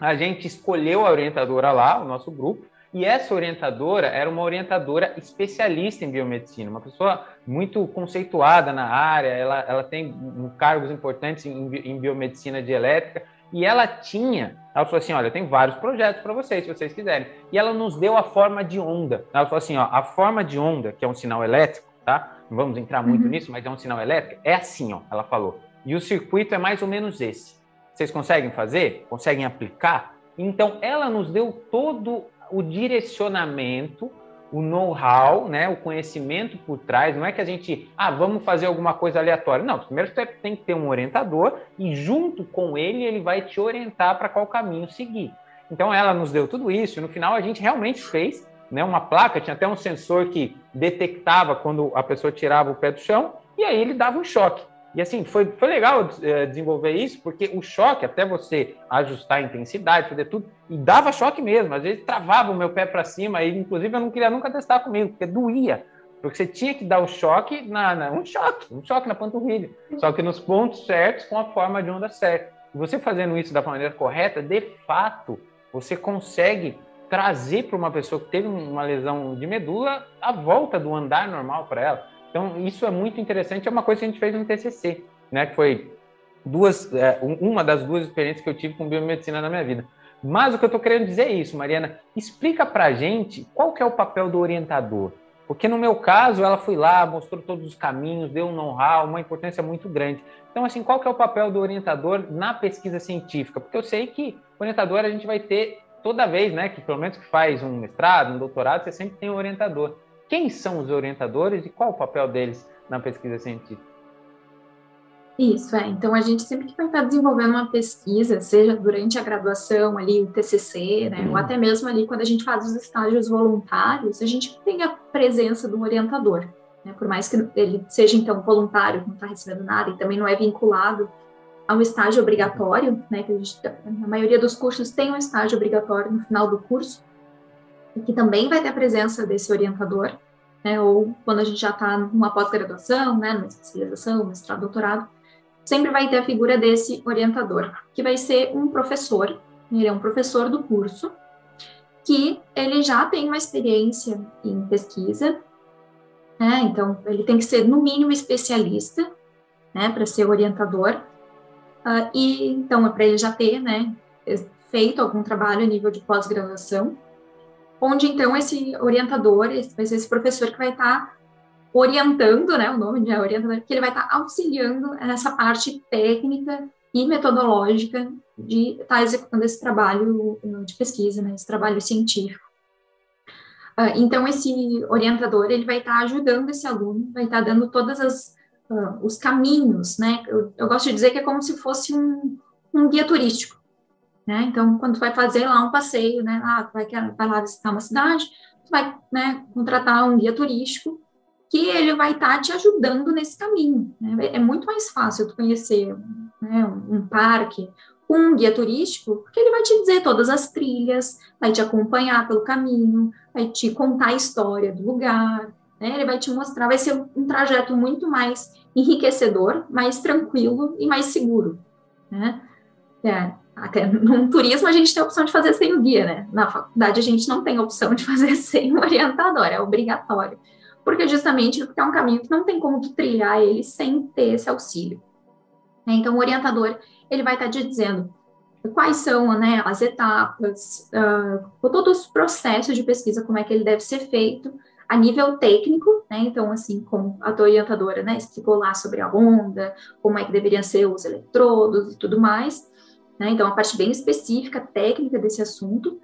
A gente escolheu a orientadora lá, o nosso grupo, e essa orientadora era uma orientadora especialista em biomedicina, uma pessoa muito conceituada na área, ela, ela tem cargos importantes em, em biomedicina de elétrica, e ela tinha, ela falou assim, olha, tenho vários projetos para vocês, se vocês quiserem. E ela nos deu a forma de onda. Ela falou assim, ó, a forma de onda, que é um sinal elétrico, tá? Não vamos entrar muito uhum. nisso, mas é um sinal elétrico. É assim, ó, ela falou. E o circuito é mais ou menos esse. Vocês conseguem fazer? Conseguem aplicar? Então, ela nos deu todo o direcionamento, o know-how, né, o conhecimento por trás. Não é que a gente, ah, vamos fazer alguma coisa aleatória. Não, primeiro você tem que ter um orientador e junto com ele ele vai te orientar para qual caminho seguir. Então ela nos deu tudo isso. E no final a gente realmente fez né, uma placa, tinha até um sensor que detectava quando a pessoa tirava o pé do chão, e aí ele dava um choque. E assim, foi, foi legal é, desenvolver isso, porque o choque, até você ajustar a intensidade, fazer tudo, e dava choque mesmo. Às vezes travava o meu pé para cima, e inclusive eu não queria nunca testar comigo, porque doía. Porque você tinha que dar o choque na, na, um choque, um choque na panturrilha. Só que nos pontos certos, com a forma de onda certa. Você fazendo isso da maneira correta, de fato, você consegue trazer para uma pessoa que teve uma lesão de medula a volta do andar normal para ela. Então, isso é muito interessante, é uma coisa que a gente fez no TCC, né, que foi duas, é, uma das duas experiências que eu tive com biomedicina na minha vida. Mas o que eu estou querendo dizer é isso, Mariana, explica para a gente qual que é o papel do orientador. Porque no meu caso, ela foi lá, mostrou todos os caminhos, deu um know-how, uma importância muito grande. Então, assim, qual que é o papel do orientador na pesquisa científica? Porque eu sei que orientador a gente vai ter toda vez, né, que pelo menos que faz um mestrado, um doutorado, você sempre tem um orientador. Quem são os orientadores e qual o papel deles na pesquisa científica? Isso, é. Então, a gente sempre que vai estar desenvolvendo uma pesquisa, seja durante a graduação, ali, o TCC, né, ou até mesmo ali quando a gente faz os estágios voluntários, a gente tem a presença do orientador. Né, por mais que ele seja, então, voluntário, não está recebendo nada e também não é vinculado a um estágio obrigatório, né, que a, gente, a maioria dos cursos tem um estágio obrigatório no final do curso, e que também vai ter a presença desse orientador, né, ou quando a gente já está numa pós-graduação, né, numa especialização, mestrado, doutorado, sempre vai ter a figura desse orientador, que vai ser um professor, ele é um professor do curso, que ele já tem uma experiência em pesquisa, né? Então, ele tem que ser, no mínimo, especialista, né, para ser orientador, uh, e então é para ele já ter, né, feito algum trabalho a nível de pós-graduação, onde então esse orientador, esse, esse professor que vai estar tá orientando, né, o nome de orientador, que ele vai estar auxiliando nessa parte técnica e metodológica de estar executando esse trabalho uh, de pesquisa, né, esse trabalho científico. Uh, então, esse orientador, ele vai estar ajudando esse aluno, vai estar dando todas as uh, os caminhos, né, eu, eu, gosto de dizer que é como se fosse um, um guia turístico, né, então, quando tu vai fazer lá um passeio, né, ah, vai, vai lá visitar uma cidade, tu vai, né, contratar um guia turístico, que ele vai estar tá te ajudando nesse caminho. Né? É muito mais fácil tu conhecer né, um parque com um guia turístico, porque ele vai te dizer todas as trilhas, vai te acompanhar pelo caminho, vai te contar a história do lugar, né? ele vai te mostrar, vai ser um trajeto muito mais enriquecedor, mais tranquilo e mais seguro. Né? É, até no turismo a gente tem a opção de fazer sem o guia, né? Na faculdade a gente não tem a opção de fazer sem o orientador, é obrigatório porque justamente porque é um caminho que não tem como trilhar ele sem ter esse auxílio. Né? Então, o orientador, ele vai estar te dizendo quais são né, as etapas, uh, todos os processos de pesquisa, como é que ele deve ser feito a nível técnico, né, então, assim, como a tua orientadora, né, explicou lá sobre a onda, como é que deveriam ser os eletrodos e tudo mais, né, então, a parte bem específica, técnica desse assunto,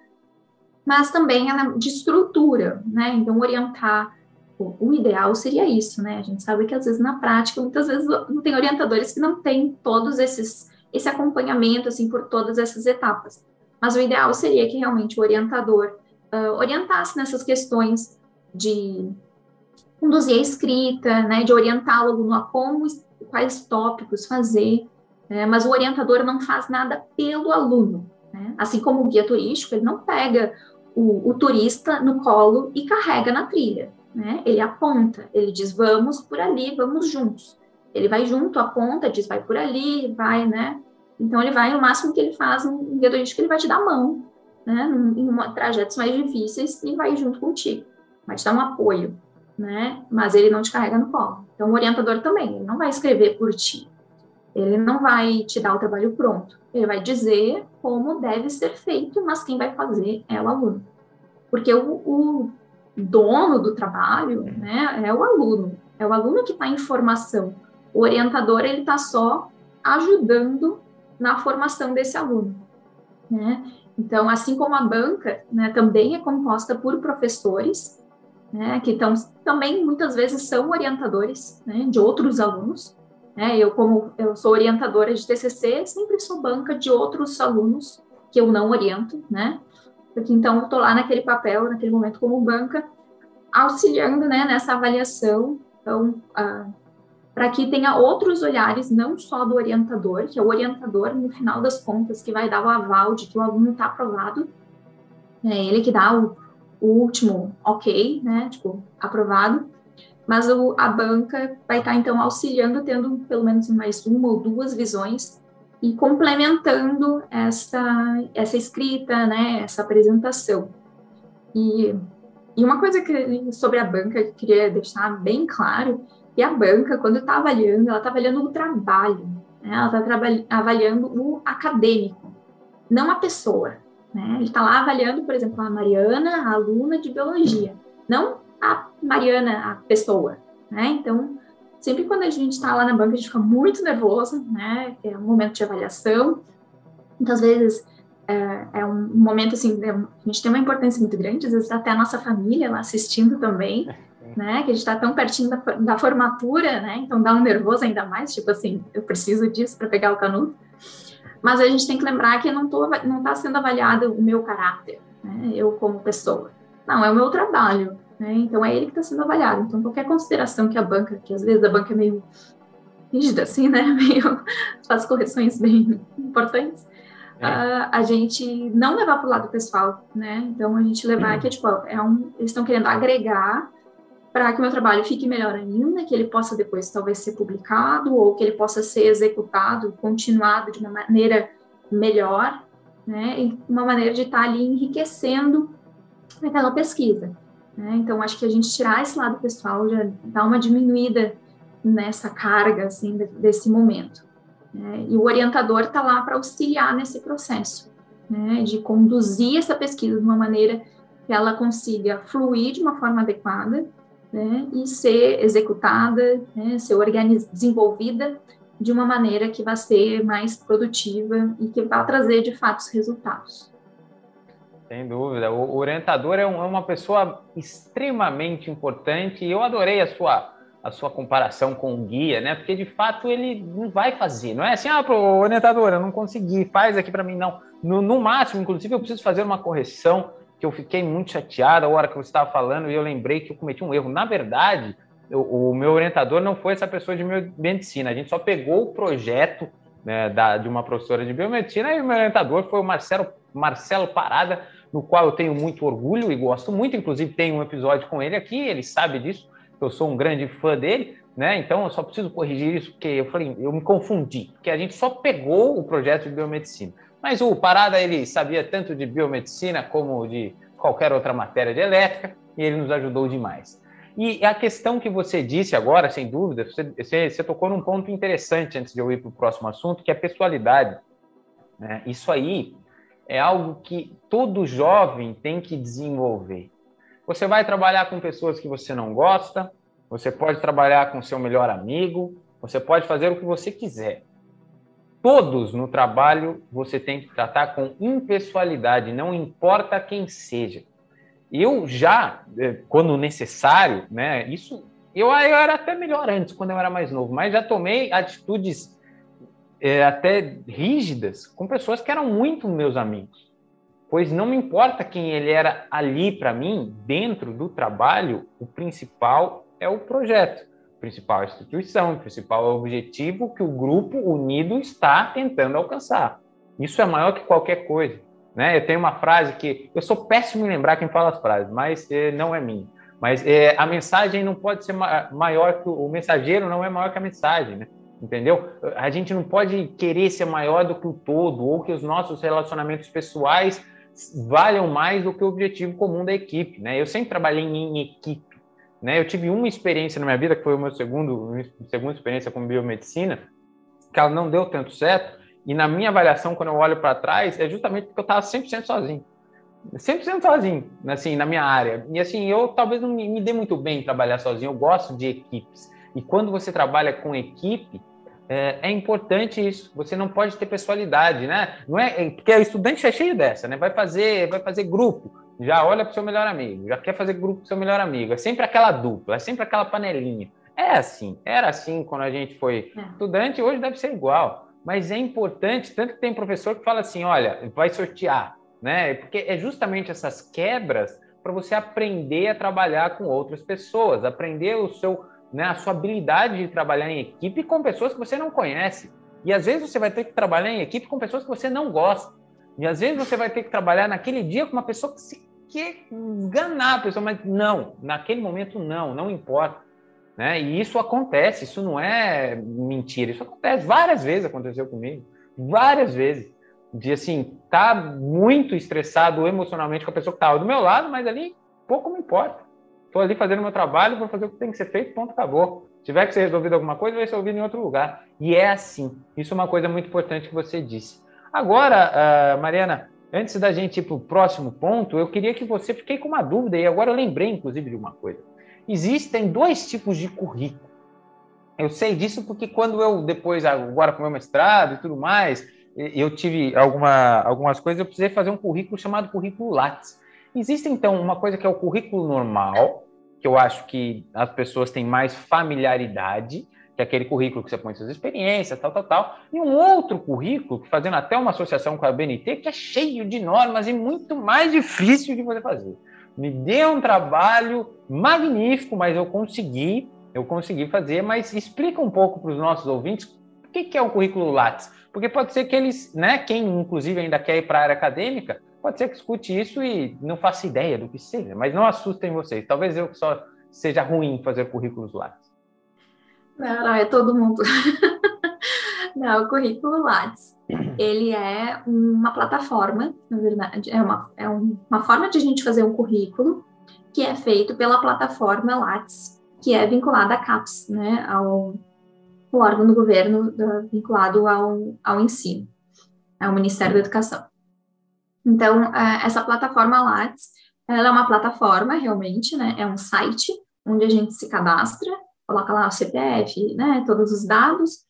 mas também de estrutura, né, então, orientar o ideal seria isso, né? A gente sabe que às vezes na prática, muitas vezes não tem orientadores que não têm todos esses esse acompanhamento assim por todas essas etapas. Mas o ideal seria que realmente o orientador uh, orientasse nessas questões de conduzir a escrita, né, de orientar o aluno a como, quais tópicos fazer, né, mas o orientador não faz nada pelo aluno, né? assim como o guia turístico, ele não pega o, o turista no colo e carrega na trilha, né? Ele aponta, ele diz vamos por ali, vamos juntos. Ele vai junto, aponta, diz vai por ali, vai, né? Então ele vai, o máximo que ele faz um guia turístico, ele vai te dar a mão, né? Em trajetos mais difíceis e vai junto contigo, vai te dar um apoio, né? Mas ele não te carrega no colo. Então o orientador também, ele não vai escrever por ti. Ele não vai te dar o trabalho pronto. Ele vai dizer como deve ser feito, mas quem vai fazer é o aluno. Porque o, o dono do trabalho, né, é o aluno. É o aluno que está em formação. O orientador ele está só ajudando na formação desse aluno, né? Então, assim como a banca, né, também é composta por professores, né, que tão, também muitas vezes são orientadores né, de outros alunos. Né? Eu, como eu sou orientadora de TCC, sempre sou banca de outros alunos que eu não oriento, né? porque então eu estou lá naquele papel, naquele momento como banca, auxiliando né, nessa avaliação, então, ah, para que tenha outros olhares, não só do orientador, que é o orientador, no final das contas, que vai dar o aval de que o aluno está aprovado, é ele que dá o, o, último ok, né, tipo, aprovado, mas o, a banca vai estar, tá, então, auxiliando, tendo pelo menos mais uma ou duas visões e complementando essa, essa escrita, né, essa apresentação. E, e uma coisa que, sobre a banca que eu queria deixar bem claro, que a banca, quando está avaliando, ela está avaliando o trabalho, né, ela está avaliando o acadêmico, não a pessoa. Né? Ele está lá avaliando, por exemplo, a Mariana, a aluna de biologia, não a Mariana, a pessoa. Né? Então, Sempre quando a gente está lá na banca, a gente fica muito nervoso, né? É um momento de avaliação. Muitas vezes é, é um momento assim, a gente tem uma importância muito grande, às vezes até a nossa família lá assistindo também. né? Que a gente está tão pertinho da, da, formatura, né? Então dá um nervoso ainda mais, tipo assim, eu preciso disso para pegar o canudo. Mas a gente tem que lembrar que não tô, não está sendo avaliado o meu caráter, né? Eu como pessoa. Não, é o meu trabalho, né? Então é ele que está sendo avaliado. Então qualquer consideração que a banca, que às vezes a banca é meio rígida assim, né? Meio faz correções bem importantes. É. Uh, a gente não levar para o lado pessoal, né? Então a gente levar uhum. que tipo, é um, eles estão querendo agregar para que o meu trabalho fique melhor ainda, que ele possa depois talvez ser publicado ou que ele possa ser executado, continuado de uma maneira melhor, né? Uma maneira de estar ali enriquecendo aquela pesquisa. Né? Então, acho que a gente tirar esse lado pessoal já dá uma diminuída nessa carga, assim, desse momento. Né? E o orientador está lá para auxiliar nesse processo, né? De conduzir essa pesquisa de uma maneira que ela consiga fluir de uma forma adequada né, e ser executada, né, ser desenvolvida de uma maneira que vai ser mais produtiva e que vai trazer de fato os resultados. Sem dúvida. O orientador é, é uma pessoa extremamente importante e eu adorei a sua a sua comparação com o guia, né? Porque de fato ele não vai fazer, não é assim, ah, pro orientador, eu não consegui, faz aqui para mim, não. No, no máximo, inclusive, eu preciso fazer uma correção que eu fiquei muito chateado a hora que você estava falando e eu lembrei que eu cometi um erro. Na verdade, o, o meu orientador não foi essa pessoa de medicina, a gente só pegou o projeto né, da, de uma professora de biomedicina e o meu orientador foi o Marcelo, Marcelo Parada, no qual eu tenho muito orgulho e gosto muito, inclusive tem um episódio com ele aqui, ele sabe disso, eu sou um grande fã dele, né? Então eu só preciso corrigir isso porque eu falei, eu me confundi, porque a gente só pegou o projeto de biomedicina. Mas o Parada, ele sabia tanto de biomedicina como de qualquer outra matéria de elétrica, e ele nos ajudou demais. E a questão que você disse agora, sem dúvida, você, você, você tocou num ponto interessante antes de eu ir para o próximo assunto, que é a pessoalidade. Né? Isso aí é algo que todo jovem tem que desenvolver. Você vai trabalhar com pessoas que você não gosta, você pode trabalhar com seu melhor amigo, você pode fazer o que você quiser todos no trabalho você tem que tratar com impessoalidade, não importa quem seja. Eu já, eh, quando necessário, né, isso eu, eu era até melhor antes, quando eu era mais novo, mas já tomei atitudes é, até rígidas com pessoas que eram muito meus amigos. Pois não me importa quem ele era ali para mim, dentro do trabalho, o principal é o projeto principal instituição, principal objetivo que o grupo unido está tentando alcançar. Isso é maior que qualquer coisa. Né? Eu tenho uma frase que eu sou péssimo em lembrar quem fala as frases, mas é, não é minha. Mas é, a mensagem não pode ser maior que o, o mensageiro, não é maior que a mensagem, né? entendeu? A gente não pode querer ser maior do que o todo ou que os nossos relacionamentos pessoais valham mais do que o objetivo comum da equipe, né? Eu sempre trabalhei em equipe. Né? Eu tive uma experiência na minha vida, que foi o meu segundo, segunda experiência com biomedicina, que ela não deu tanto certo, e na minha avaliação, quando eu olho para trás, é justamente porque eu estava 100% sozinho. 100% sozinho, assim, na minha área. E assim, eu talvez não me, dê muito bem trabalhar sozinho, eu gosto de equipes. E quando você trabalha com equipe, é, é, importante isso. Você não pode ter pessoalidade, né? Não é porque o estudante é cheio dessa, né? Vai fazer, vai fazer grupo já olha para o seu melhor amigo, já quer fazer grupo com seu melhor amigo. É sempre aquela dupla, é sempre aquela panelinha. É assim, era assim quando a gente foi é. estudante, hoje deve ser igual. Mas é importante, tanto que tem professor que fala assim: olha, vai sortear, né? Porque é justamente essas quebras para você aprender a trabalhar com outras pessoas, aprender o seu, né, a sua habilidade de trabalhar em equipe com pessoas que você não conhece. E às vezes você vai ter que trabalhar em equipe com pessoas que você não gosta. E às vezes você vai ter que trabalhar naquele dia com uma pessoa que se quer enganar a pessoa, mas não, naquele momento não, não importa. Né? E isso acontece, isso não é mentira, isso acontece. Várias vezes aconteceu comigo, várias vezes. De assim, tá muito estressado emocionalmente com a pessoa que estava do meu lado, mas ali pouco me importa. Estou ali fazendo meu trabalho, vou fazer o que tem que ser feito, ponto, acabou. Se tiver que ser resolvido alguma coisa, vai ser resolvido em outro lugar. E é assim. Isso é uma coisa muito importante que você disse. Agora, uh, Mariana, antes da gente ir para o próximo ponto, eu queria que você fiquei com uma dúvida e agora eu lembrei, inclusive, de uma coisa. Existem dois tipos de currículo. Eu sei disso porque quando eu depois agora com meu mestrado e tudo mais, eu tive alguma, algumas coisas, eu precisei fazer um currículo chamado currículo Lattes. Existe então uma coisa que é o currículo normal, que eu acho que as pessoas têm mais familiaridade, que é aquele currículo que você põe suas experiências, tal, tal, tal, e um outro currículo, fazendo até uma associação com a BNT, que é cheio de normas e muito mais difícil de você fazer. Me deu um trabalho magnífico, mas eu consegui, eu consegui fazer, mas explica um pouco para os nossos ouvintes o que, que é o currículo Lattes, porque pode ser que eles, né, quem inclusive ainda quer ir para a área acadêmica, pode ser que escute isso e não faça ideia do que seja, mas não assustem vocês. Talvez eu só seja ruim fazer currículos Lattes. Não, não, é todo mundo. não, o currículo Lattes, ele é uma plataforma, na verdade, é uma, é uma forma de a gente fazer um currículo que é feito pela plataforma Lattes, que é vinculada à CAPES, né, ao, ao órgão do governo vinculado ao, ao ensino, ao Ministério da Educação. Então, é, essa plataforma Lattes, ela é uma plataforma realmente, né? É um site onde a gente se cadastra, coloca lá o CPF, né? Todos os dados,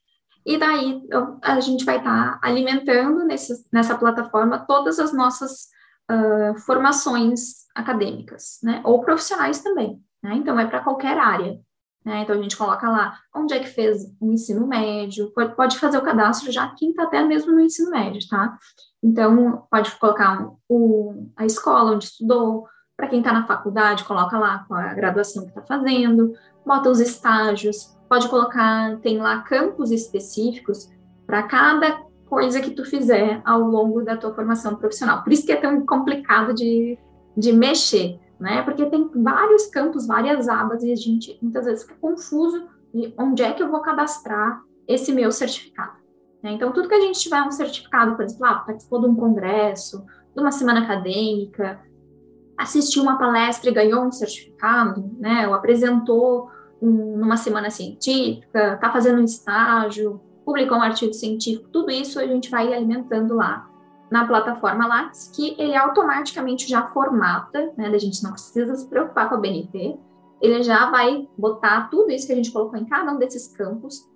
e daí a gente vai estar tá alimentando nesse, nessa plataforma todas as nossas uh, formações acadêmicas, né? Ou profissionais também, né? Então, é para qualquer área. Né? Então, a gente coloca lá onde é que fez o ensino médio, pode, pode fazer o cadastro já quem está até mesmo no ensino médio, tá? Então, pode colocar o, a escola onde estudou, para quem está na faculdade, coloca lá com a graduação que está fazendo, bota os estágios, pode colocar, tem lá campos específicos para cada coisa que tu fizer ao longo da tua formação profissional. Por isso que é tão complicado de, de mexer né? Porque tem vários campos, várias abas e a gente muitas vezes fica confuso de onde é que eu vou cadastrar esse meu certificado. Né? Então, tudo que a gente tiver um certificado, por exemplo, ah, participou de um congresso, de uma semana acadêmica, assistiu uma palestra e ganhou um certificado, né? Ou apresentou um, numa semana científica, está fazendo um estágio, publicou um artigo científico, tudo isso a gente vai alimentando lá na plataforma Lattes, que ele automaticamente já formata, né? A gente não precisa se preocupar com a BNT, ele já vai botar tudo isso que a gente colocou em cada um desses campos,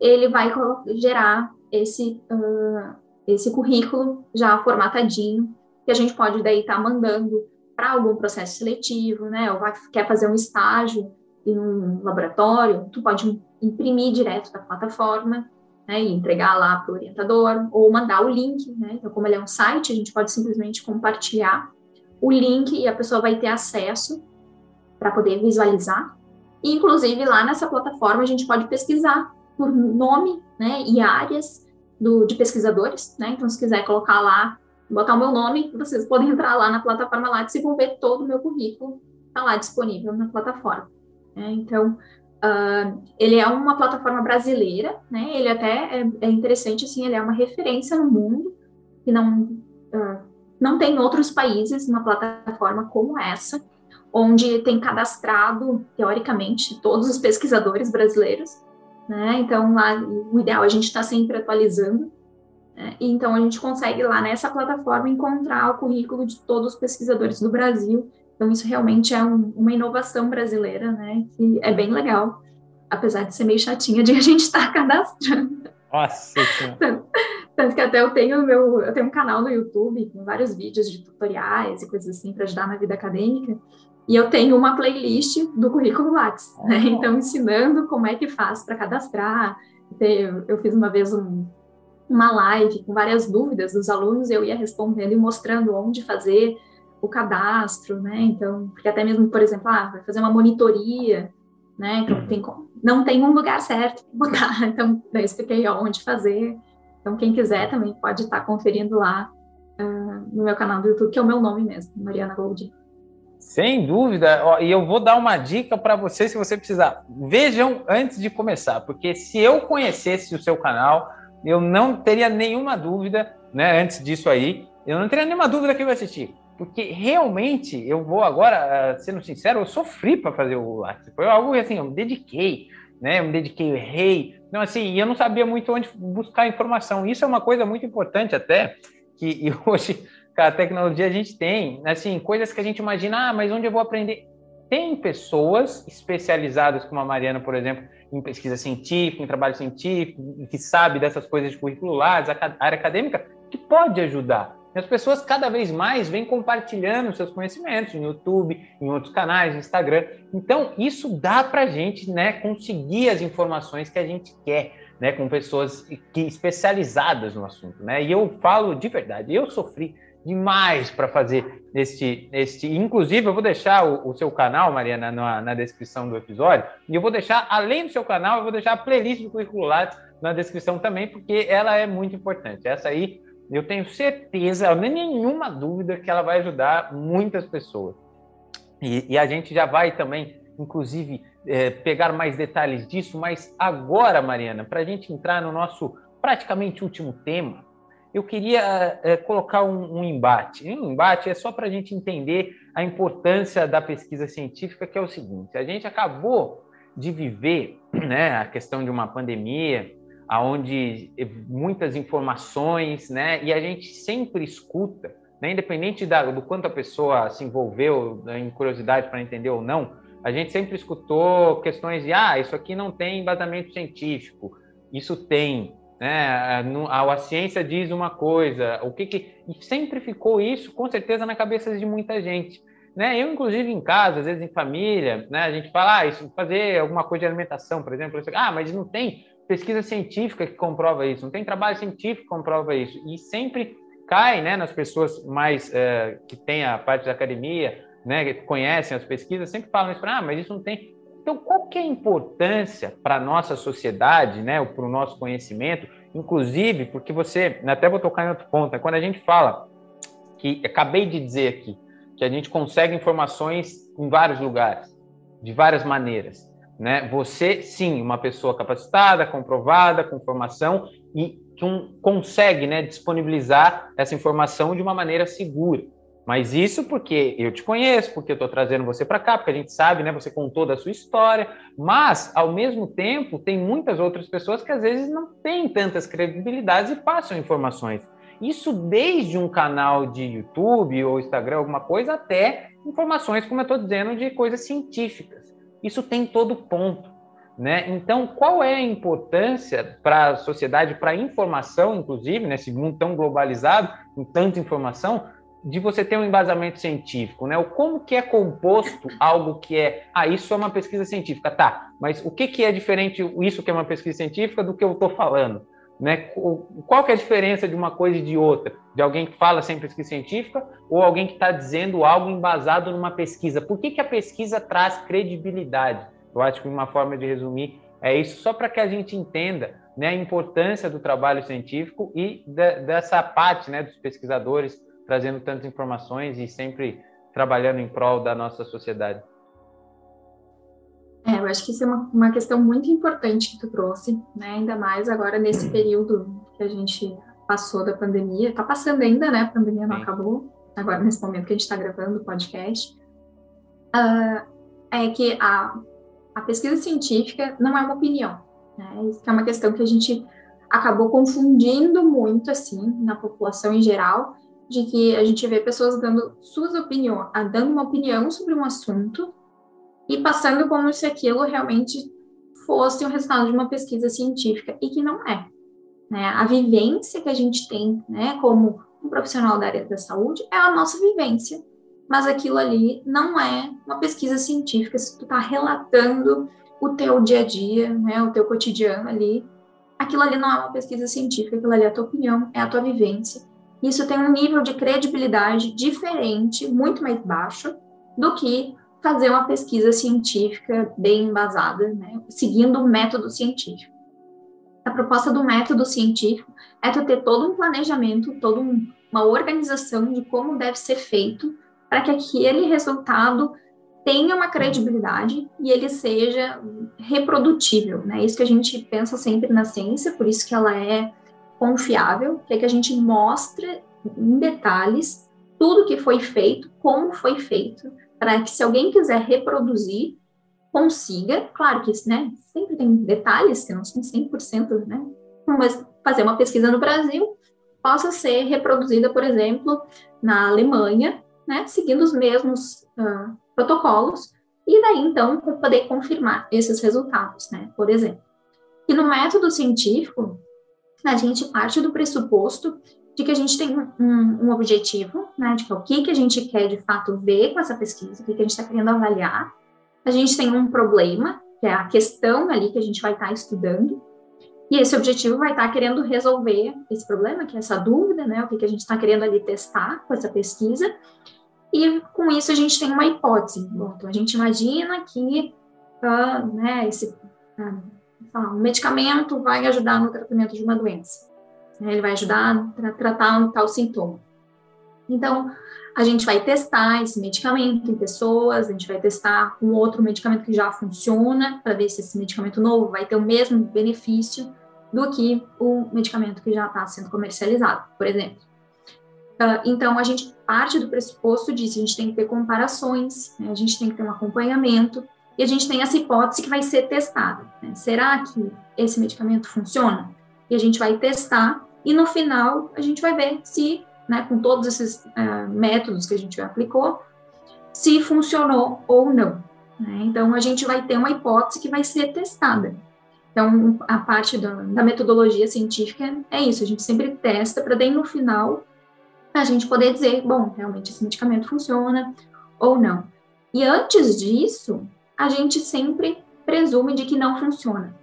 ele vai gerar esse, uh, esse currículo já formatadinho, que a gente pode daí estar tá mandando para algum processo seletivo, né? Ou vai, quer fazer um estágio em um laboratório, tu pode imprimir direto da plataforma né, e entregar lá para o orientador, ou mandar o link, né, então como ele é um site, a gente pode simplesmente compartilhar o link e a pessoa vai ter acesso para poder visualizar. E, inclusive, lá nessa plataforma a gente pode pesquisar por nome, né, e áreas do, de pesquisadores, né, então se quiser colocar lá, botar o meu nome, vocês podem entrar lá na plataforma lá e vão ver todo o meu currículo, está lá disponível na plataforma. Né, então, Uh, ele é uma plataforma brasileira, né? Ele até é, é, interessante, assim, ele é uma referência no mundo, que não, uh, não tem outros países uma plataforma como essa, onde tem cadastrado, teoricamente, todos os pesquisadores brasileiros, né? Então, lá, o ideal é a gente estar tá sempre atualizando, né? então a gente consegue lá nessa plataforma encontrar o currículo de todos os pesquisadores do Brasil então, isso realmente é um, uma inovação brasileira, né? Que é bem legal, apesar de ser meio chatinha de a gente estar tá cadastrando. Nossa! Tanto, tanto, que até eu tenho meu, eu tenho um canal no YouTube com vários vídeos de tutoriais e coisas assim para ajudar na vida acadêmica. E eu tenho uma playlist do currículo Lattes, né? Então, ensinando como é que faz para cadastrar. Eu, eu fiz uma vez um, uma live com várias dúvidas dos alunos, eu ia respondendo e mostrando onde fazer o cadastro, né? Então, porque até mesmo, por exemplo, ah, vai fazer uma monitoria, né? Então, uhum. tem, não tem um lugar certo para botar. Então, eu expliquei onde fazer. Então, quem quiser também pode estar conferindo lá uh, no meu canal do YouTube, que é o meu nome mesmo, Mariana Goldin. Sem dúvida, e eu vou dar uma dica para você se você precisar. Vejam antes de começar, porque se eu conhecesse o seu canal, eu não teria nenhuma dúvida, né? Antes disso aí, eu não teria nenhuma dúvida que eu ia assistir porque realmente eu vou agora, ah, sendo sincero, eu sofri para fazer o Lattes. Foi algo assim, eu me dediquei, né? Eu me dediquei, eu errei. Então, assim, eu não sabia muito onde buscar informação. Isso é uma coisa muito importante até, que hoje com a tecnologia a gente tem, assim, coisas que a gente imagina, ah, mas onde eu vou aprender? Tem pessoas especializadas, como a Mariana, por exemplo, em pesquisa científica, em trabalho científico, que sabe dessas coisas curriculares, área acadêmica, que pode ajudar E as pessoas cada vez mais vêm compartilhando seus conhecimentos no YouTube, em outros canais, no Instagram. Então, isso dá para a gente né, conseguir as informações que a gente quer, né, com pessoas que, especializadas no assunto. Né? E eu falo de verdade, eu sofri demais para fazer este, este. Inclusive, eu vou deixar o, o seu canal, Mariana, na, na, descrição do episódio. E eu vou deixar, além do seu canal, eu vou deixar a playlist do Currículo Lattes na descrição também, porque ela é muito importante. Essa aí, eu tenho certeza, nem nenhuma dúvida, que ela vai ajudar muitas pessoas. E, e a gente já vai também, inclusive, é, pegar mais detalhes disso, mas agora, Mariana, para a gente entrar no nosso praticamente último tema, eu queria é, colocar um, um, embate. Um embate é só para a gente entender a importância da pesquisa científica, que é o seguinte: a gente acabou de viver né, a questão de uma pandemia, onde muitas informações, né, e a gente sempre escuta, né, independente da, do quanto a pessoa se envolveu né, em curiosidade para entender ou não, a gente sempre escutou questões de ah, isso aqui não tem embasamento científico, isso tem, né? A, a, ciência diz uma coisa, o que que e sempre ficou isso com certeza na cabeça de muita gente, né? Eu inclusive em casa, às vezes em família, né? A gente fala, ah, isso fazer alguma coisa de alimentação, por exemplo, ah, mas não tem pesquisa científica que comprova isso, não tem trabalho científico que comprova isso e sempre cai, né? Nas pessoas mais é, que têm a parte da academia, né? Que conhecem as pesquisas, sempre falam isso, ah, mas isso não tem então, qual que é a importância para a nossa sociedade, né, para o nosso conhecimento, inclusive, porque você, até vou tocar em outro ponto, é quando a gente fala, que acabei de dizer aqui, que a gente consegue informações em vários lugares, de várias maneiras, né? Você, sim, uma pessoa capacitada, comprovada, com formação e que um, consegue, né, disponibilizar essa informação de uma maneira segura. Mas isso porque eu te conheço, porque eu estou trazendo você para cá, porque a gente sabe, né? Você contou da sua história, mas ao mesmo tempo tem muitas outras pessoas que às vezes não têm tantas credibilidades e passam informações. Isso desde um canal de YouTube ou Instagram, alguma coisa, até informações, como eu estou dizendo, de coisas científicas. Isso tem todo ponto. Né? Então, qual é a importância para a sociedade, para a informação, inclusive, nesse mundo tão globalizado, com tanta informação, de você ter um embasamento científico, né? O como que é composto algo que é, ah, isso é uma pesquisa científica, tá? Mas o que que é diferente isso que é uma pesquisa científica do que eu estou falando, né? Qual que é a diferença de uma coisa e de outra? De alguém que fala sem pesquisa científica ou alguém que está dizendo algo embasado numa pesquisa? Por que que a pesquisa traz credibilidade? Eu acho que uma forma de resumir é isso, só para que a gente entenda né, a importância do trabalho científico e de, dessa parte né, dos pesquisadores trazendo tantas informações e sempre trabalhando em prol da nossa sociedade. É, eu acho que isso é uma, uma questão muito importante que tu trouxe, né? Ainda mais agora nesse período que a gente passou da pandemia, está passando ainda, né? A pandemia não Sim. acabou, agora nesse momento que a gente está gravando o podcast. Uh, é que a, a pesquisa científica não é uma opinião, né? Isso é uma questão que a gente acabou confundindo muito, assim, na população em geral, de que a gente vê pessoas dando suas opiniões, dando uma opinião sobre um assunto e passando como se aquilo realmente fosse o resultado de uma pesquisa científica e que não é. Né? A vivência que a gente tem, né, como um profissional da área da saúde, é a nossa vivência, mas aquilo ali não é uma pesquisa científica. Se tu está relatando o teu dia a dia, né, o teu cotidiano ali, aquilo ali não é uma pesquisa científica, aquilo ali é a tua opinião, é a tua vivência isso tem um nível de credibilidade diferente, muito mais baixo, do que fazer uma pesquisa científica bem embasada, né, seguindo o método científico. A proposta do método científico é tu ter todo um planejamento, toda um, uma organização de como deve ser feito para que aquele resultado tenha uma credibilidade e ele seja reprodutível, né? Isso que a gente pensa sempre na ciência, por isso que ela é confiável, que é que a gente mostre em detalhes tudo que foi feito, como foi feito, para que se alguém quiser reproduzir, consiga, claro que né, sempre tem detalhes que não são 100%, né, mas fazer uma pesquisa no Brasil possa ser reproduzida, por exemplo, na Alemanha, né, seguindo os mesmos uh, protocolos, e daí, então, poder confirmar esses resultados, né, por exemplo. E no método científico, a gente parte do pressuposto de que a gente tem um, um objetivo, né, de que o que, que a gente quer de fato ver com essa pesquisa, o que, que a gente está querendo avaliar. A gente tem um problema, que é a questão ali que a gente vai estar tá estudando, e esse objetivo vai estar tá querendo resolver esse problema, que é essa dúvida, né, o que, que a gente está querendo ali testar com essa pesquisa, e com isso a gente tem uma hipótese. Bom, então a gente imagina que uh, né, esse uh, um medicamento vai ajudar no tratamento de uma doença. Né? Ele vai ajudar a tratar um tal sintoma. Então, a gente vai testar esse medicamento em pessoas, a gente vai testar um outro medicamento que já funciona, para ver se esse medicamento novo vai ter o mesmo benefício do que o medicamento que já está sendo comercializado, por exemplo. Uh, então, a gente parte do pressuposto disso, a gente tem que ter comparações, né? a gente tem que ter um acompanhamento, e a gente tem essa hipótese que vai ser testada. Né? Será que esse medicamento funciona? E a gente vai testar, e no final a gente vai ver se, né, com todos esses uh, métodos que a gente aplicou, se funcionou ou não. Né? Então, a gente vai ter uma hipótese que vai ser testada. Então, a parte da, da metodologia científica é isso, a gente sempre testa para daí no final a gente poder dizer, bom, realmente esse medicamento funciona ou não. E antes disso, a gente sempre presume de que não funciona.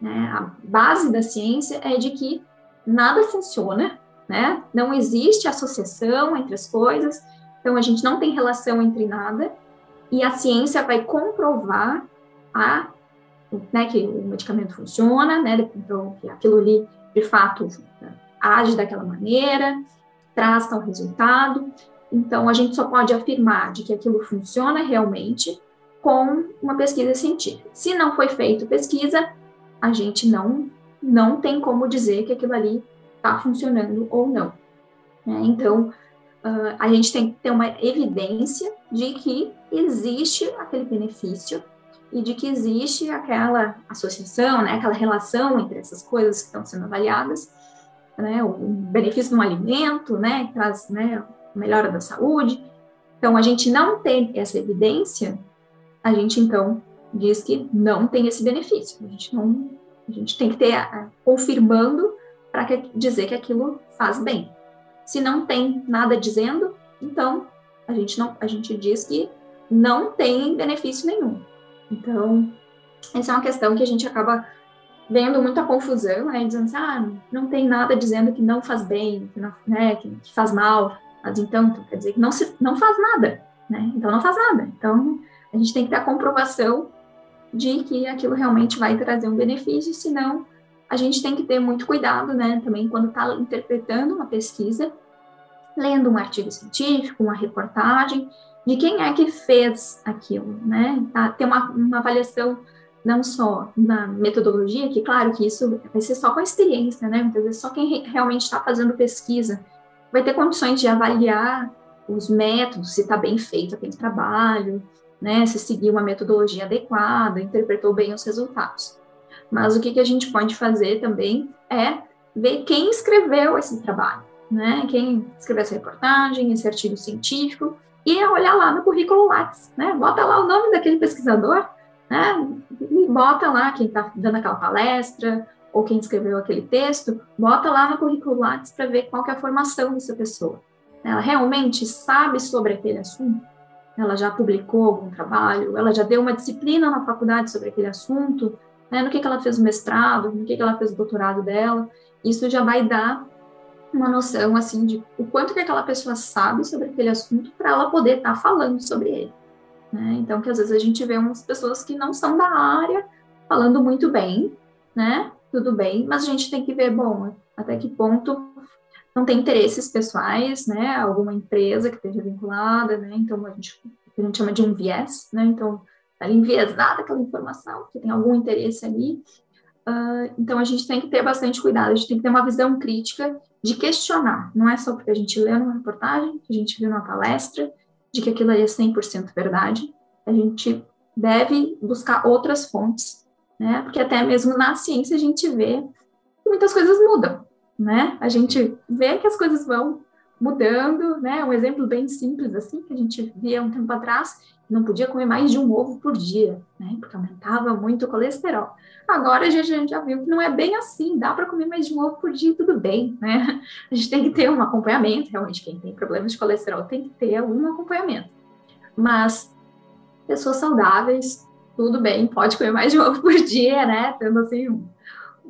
Né? A base da ciência é de que nada funciona, né? Não existe associação entre as coisas, então a gente não tem relação entre nada, e a ciência vai comprovar a, né, que o medicamento funciona, né? Então, que aquilo ali de fato age daquela maneira, traz tal resultado. Então, a gente só pode afirmar de que aquilo funciona realmente com uma pesquisa científica. Se não foi feita pesquisa, a gente não, não tem como dizer que aquilo ali está funcionando ou não. Né? Então, uh, a gente tem que ter uma evidência de que existe aquele benefício e de que existe aquela associação, né, aquela relação entre essas coisas que estão sendo avaliadas, né, o benefício no alimento, né, que traz né, melhora da saúde. Então, a gente não tem essa evidência, a gente então diz que não tem esse benefício. A gente não, a gente tem que ter a, confirmando para dizer que aquilo faz bem. Se não tem nada dizendo, então a gente não, a gente diz que não tem benefício nenhum. Então, essa é uma questão que a gente acaba vendo muita confusão, né, dizendo assim, ah, não tem nada dizendo que não faz bem, que, não, né, que, que faz mal, mas então, quer dizer que não, se, não faz nada, né, então não faz nada. Então, a gente tem que ter a comprovação de que aquilo realmente vai trazer um benefício, senão a gente tem que ter muito cuidado, né, também quando está interpretando uma pesquisa, lendo um artigo científico, uma reportagem, de quem é que fez aquilo, né, tá, ter uma, uma avaliação não só na metodologia, que claro que isso vai ser só com a experiência, né, muitas vezes só quem realmente está fazendo pesquisa vai ter condições de avaliar os métodos, se está bem feito aquele trabalho, né, se seguiu uma metodologia adequada, interpretou bem os resultados. Mas o que, que a gente pode fazer também é ver quem escreveu esse trabalho, né, quem escreveu essa reportagem, esse artigo científico, e olhar lá no currículo Lattes, né, bota lá o nome daquele pesquisador, né, e bota lá quem está dando aquela palestra, ou quem escreveu aquele texto, bota lá no currículo Lattes para ver qual é a formação dessa pessoa. Ela realmente sabe sobre aquele assunto? Ela já publicou algum trabalho, ela já deu uma disciplina na faculdade sobre aquele assunto, né, no que, que ela fez o mestrado, no que, que ela fez o doutorado dela, isso já vai dar uma noção, assim, de o quanto que aquela pessoa sabe sobre aquele assunto para ela poder estar tá falando sobre ele. Né? Então, que às vezes a gente vê umas pessoas que não são da área falando muito bem, né, tudo bem, mas a gente tem que ver, bom, até que ponto não tem interesses pessoais, né, alguma empresa que esteja vinculada, né, então a gente, a gente chama de um viés, né, então está enviesada aquela informação, que tem algum interesse ali, uh, então a gente tem que ter bastante cuidado, a gente tem que ter uma visão crítica de questionar, não é só porque a gente lê numa reportagem, que a gente viu numa palestra, de que aquilo ali é 100% verdade, a gente deve buscar outras fontes, né, porque até mesmo na ciência a gente vê que muitas coisas mudam, né? A gente vê que as coisas vão mudando, né? Um exemplo bem simples assim que a gente via um tempo atrás, não podia comer mais de um ovo por dia, né? Porque aumentava muito o colesterol. Agora a gente já viu que não é bem assim, dá para comer mais de um ovo por dia, tudo bem, né? A gente tem que ter um acompanhamento, realmente quem tem problemas de colesterol tem que ter algum acompanhamento. Mas pessoas saudáveis, tudo bem, pode comer mais de um ovo por dia, né? Tendo assim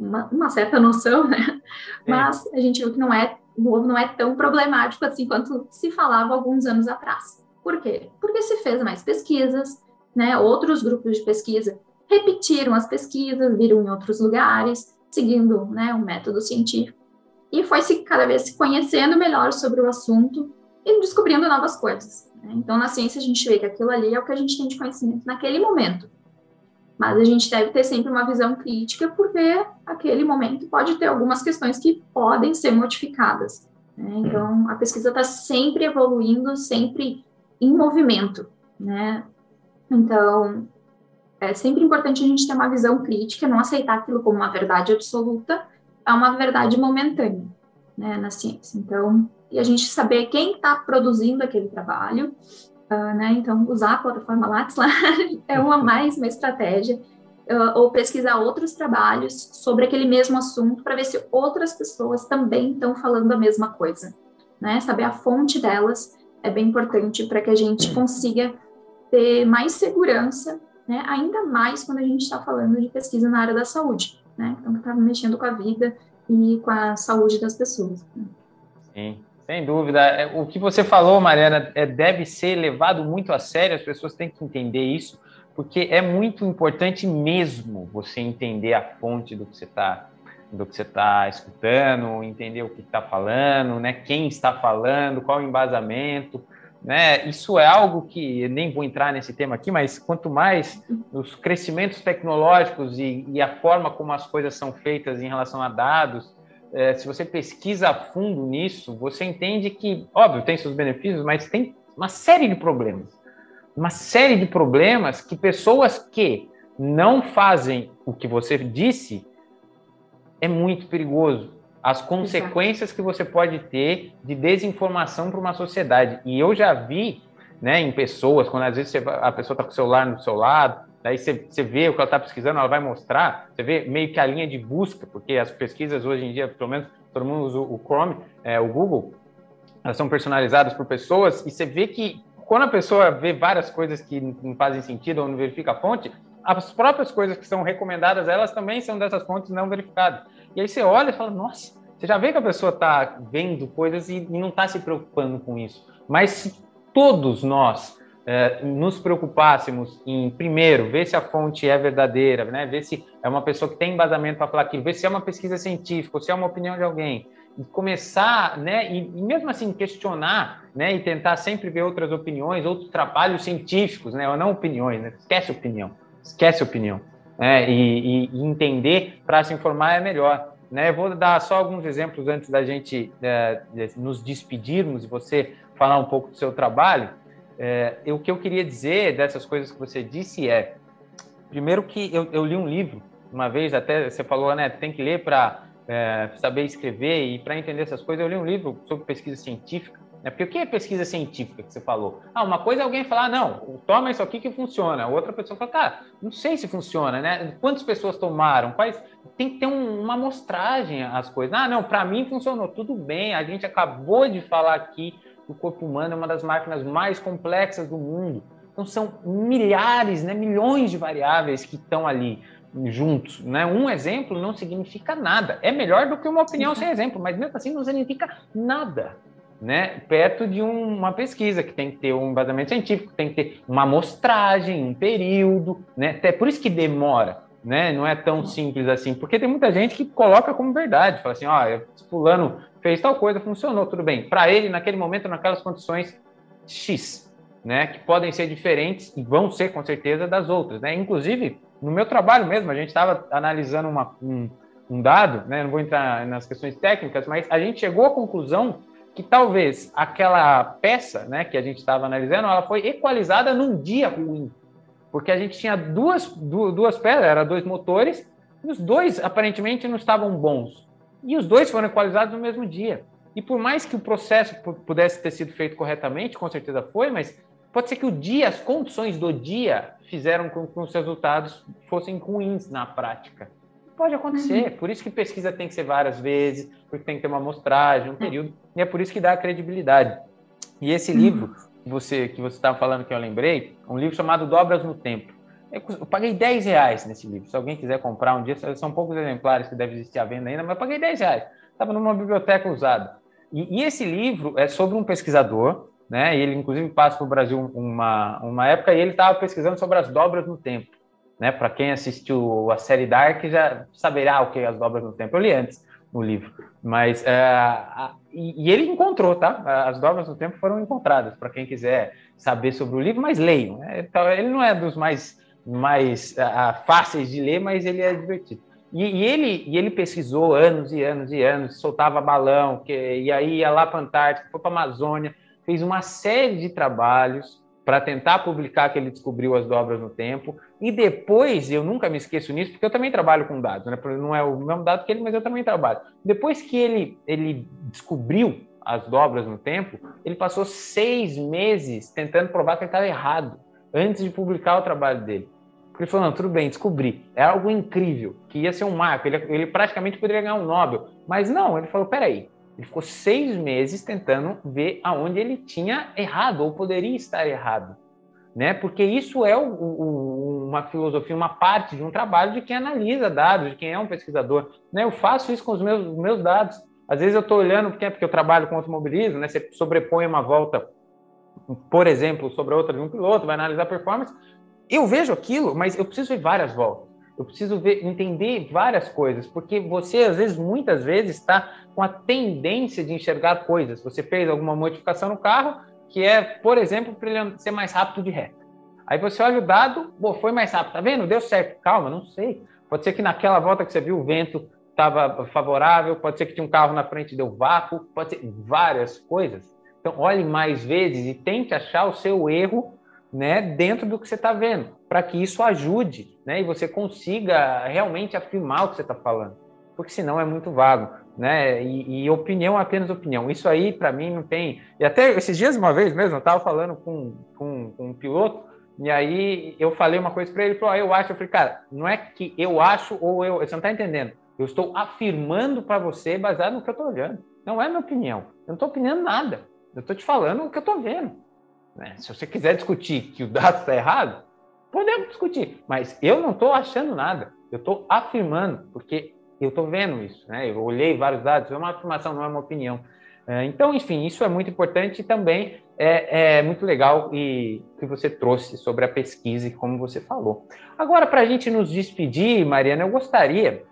uma, uma certa noção, né? Mas a gente viu que não é o ovo não é tão problemático assim quanto se falava alguns anos atrás. Por quê? Porque se fez mais pesquisas, né? Outros grupos de pesquisa repetiram as pesquisas, viram em outros lugares, seguindo, né, um método científico. E foi se cada vez se conhecendo melhor sobre o assunto e descobrindo novas coisas. Né? Então, na ciência, a gente vê que aquilo ali é o que a gente tem de conhecimento naquele momento. Mas a gente deve ter sempre uma visão crítica, porque aquele momento pode ter algumas questões que podem ser modificadas. Né? Então, a pesquisa está sempre evoluindo, sempre em movimento. Né? Então, é sempre importante a gente ter uma visão crítica, não aceitar aquilo como uma verdade absoluta, é uma verdade momentânea né, na ciência. Então, e a gente saber quem está produzindo aquele trabalho, Uh, né? Então, usar a plataforma Lattes lá é uma mais uma estratégia, uh, ou pesquisar outros trabalhos sobre aquele mesmo assunto para ver se outras pessoas também estão falando a mesma coisa. Né? Saber a fonte delas é bem importante para que a gente consiga ter mais segurança, né? ainda mais quando a gente está falando de pesquisa na área da saúde, né? então que está mexendo com a vida e com a saúde das pessoas. Né? Sim. Sem dúvida. É, o que você falou, Mariana, é, deve ser levado muito a sério, as pessoas têm que entender isso, porque é muito importante mesmo você entender a fonte do que você está do que você está escutando, entender o que está falando, né? Quem está falando, qual o embasamento, né? Isso é algo que nem vou entrar nesse tema aqui, mas quanto mais os crescimentos tecnológicos e, e a forma como as coisas são feitas em relação a dados, é, se você pesquisa a fundo nisso, você entende que, óbvio, tem seus benefícios, mas tem uma série de problemas. Uma série de problemas que pessoas que não fazem o que você disse é muito perigoso. As consequências Exato. que você pode ter de desinformação para uma sociedade. E eu já vi né, em pessoas, quando às vezes a pessoa está com o celular no seu lado, Daí você, você vê o que ela está pesquisando, ela vai mostrar, você vê meio que a linha de busca, porque as pesquisas hoje em dia, pelo menos todo mundo usa o Chrome, é, o Google, elas são personalizadas por pessoas, e você vê que quando a pessoa vê várias coisas que não fazem sentido ou não verifica a fonte, as próprias coisas que são recomendadas, elas também são dessas fontes não verificadas. E aí você olha e fala, nossa, você já vê que a pessoa está vendo coisas e não está se preocupando com isso. Mas se todos nós nos preocupássemos em, primeiro, ver se a fonte é verdadeira, né? ver se é uma pessoa que tem embasamento para falar aquilo, ver se é uma pesquisa científica, ou se é uma opinião de alguém, e começar, né, e, mesmo assim questionar, né, e tentar sempre ver outras opiniões, outros trabalhos científicos, né, ou não opiniões, né, esquece opinião, esquece opinião, né, e, e entender para se informar é melhor. Né, vou dar só alguns exemplos antes da gente é, nos despedirmos e você falar um pouco do seu trabalho. É, o que eu queria dizer dessas coisas que você disse é, primeiro que eu, eu li um livro uma vez, até você falou, né, tem que ler para é, saber escrever e para entender essas coisas. Eu li um livro sobre pesquisa científica. Né, porque o que é pesquisa científica que você falou? Ah, uma coisa é alguém falar, não, toma isso aqui que funciona. Outra pessoa fala, cara, não sei se funciona, né? Quantas pessoas tomaram? Quais... Tem que ter um, uma amostragem as coisas. Ah, não, para mim funcionou. Tudo bem, a gente acabou de falar aqui o corpo humano é uma das máquinas mais complexas do mundo. Então são milhares, né, milhões de variáveis que estão ali juntos, né? Um exemplo não significa nada. É melhor do que uma opinião sem exemplo, mas mesmo assim não significa nada, né? Perto de um, uma pesquisa que tem que ter um embasamento científico, tem que ter uma amostragem, um período, né? Até por isso que demora, né? Não é tão simples assim, porque tem muita gente que coloca como verdade, fala assim, ó, oh, fulano fez tal coisa, funcionou, tudo bem. Para ele, naquele momento, naquelas condições X, né, que podem ser diferentes e vão ser com certeza das outras, né? Inclusive, no meu trabalho mesmo, a gente estava analisando uma, um, um, dado, né? Não vou entrar nas questões técnicas, mas a gente chegou à conclusão que talvez aquela peça, né, que a gente estava analisando, ela foi equalizada num dia ruim, porque a gente tinha duas duas peças, era dois motores, e os dois aparentemente não estavam bons. E os dois foram equalizados no mesmo dia. E por mais que o processo pudesse ter sido feito corretamente, com certeza foi, mas pode ser que o dia, as condições do dia fizeram com que os resultados fossem ruins na prática. Pode acontecer, uhum. por isso que pesquisa tem que ser várias vezes, porque tem que ter uma amostragem, um é. período, e é por isso que dá credibilidade. E esse uhum. livro você que você estava falando que eu lembrei, um livro chamado Dobras no Tempo. Eu paguei 10 reais nesse livro. Se alguém quiser comprar um dia, são poucos exemplares que devem existir à venda ainda, mas eu paguei 10 reais. Estava numa biblioteca usada. E, e, esse livro é sobre um pesquisador, né? Ele, inclusive, passa para o Brasil uma, uma época e ele estava pesquisando sobre as dobras no tempo. Né? Para quem assistiu a série Dark já saberá o que é as dobras no tempo. Eu li antes no livro. Mas, é, a, e, e, ele encontrou, tá? As dobras no tempo foram encontradas, para quem quiser saber sobre o livro, mas leiam. Né? Ele não é dos mais, mais fáceis de ler, mas ele é divertido. E, e, ele, e ele pesquisou anos e anos e anos, soltava balão, que, e aí ia lá para a Antártica, foi para a Amazônia, fez uma série de trabalhos para tentar publicar que ele descobriu as dobras no tempo. E depois, eu nunca me esqueço nisso, porque eu também trabalho com dados, né? não é o mesmo dado que ele, mas eu também trabalho. Depois que ele, ele descobriu as dobras no tempo, ele passou seis meses tentando provar que ele estava errado, antes de publicar o trabalho dele. Ele falou, não, tudo bem, descobri. É algo incrível, que ia ser um marco. Ele, ele praticamente poderia ganhar um Nobel. Mas não, ele falou, peraí. Ele ficou seis meses tentando ver aonde ele tinha errado, ou poderia estar errado. Né? Porque isso é o, o, uma filosofia, uma parte de um trabalho de quem analisa dados, de quem é um pesquisador. Né? Eu faço isso com os meus, meus dados. Às vezes eu estou olhando, porque, é porque eu trabalho com automobilismo, né? você sobrepõe uma volta, por exemplo, sobre a outra de um piloto, vai analisar a performance, eu vejo aquilo, mas eu preciso ver várias voltas. Eu preciso ver, entender várias coisas, porque você, às vezes, muitas vezes, está com a tendência de enxergar coisas. Você fez alguma modificação no carro, que é, por exemplo, para ele ser mais rápido de reta. Aí você olha o dado, pô, foi mais rápido, tá vendo? Deu certo. Calma, não sei. Pode ser que naquela volta que você viu o vento estava favorável, pode ser que tinha um carro na frente e deu vácuo, pode ser várias coisas. Então, olhe mais vezes e tente achar o seu erro né, dentro do que você está vendo, para que isso ajude né, e você consiga realmente afirmar o que você está falando, porque senão é muito vago. Né? E, e opinião é apenas opinião. Isso aí, para mim, não tem. E até esses dias, uma vez mesmo, eu estava falando com, com, com, um piloto, e aí eu falei uma coisa para ele, falou: ah, Eu acho. Eu falei, cara, não é que eu acho ou eu. Você não está entendendo. Eu estou afirmando para você baseado no que eu estou olhando. Não é minha opinião. Eu não estou opinando nada. Eu estou te falando o que eu estou vendo. Né? Se você quiser discutir que o dado está errado, podemos discutir, mas eu não estou achando nada, eu estou afirmando, porque eu estou vendo isso, né? eu olhei vários dados, é uma afirmação, não é uma opinião. É, então, enfim, isso é muito importante e também é, é muito legal e que você trouxe sobre a pesquisa e como você falou. Agora, para a gente nos despedir, Mariana, eu gostaria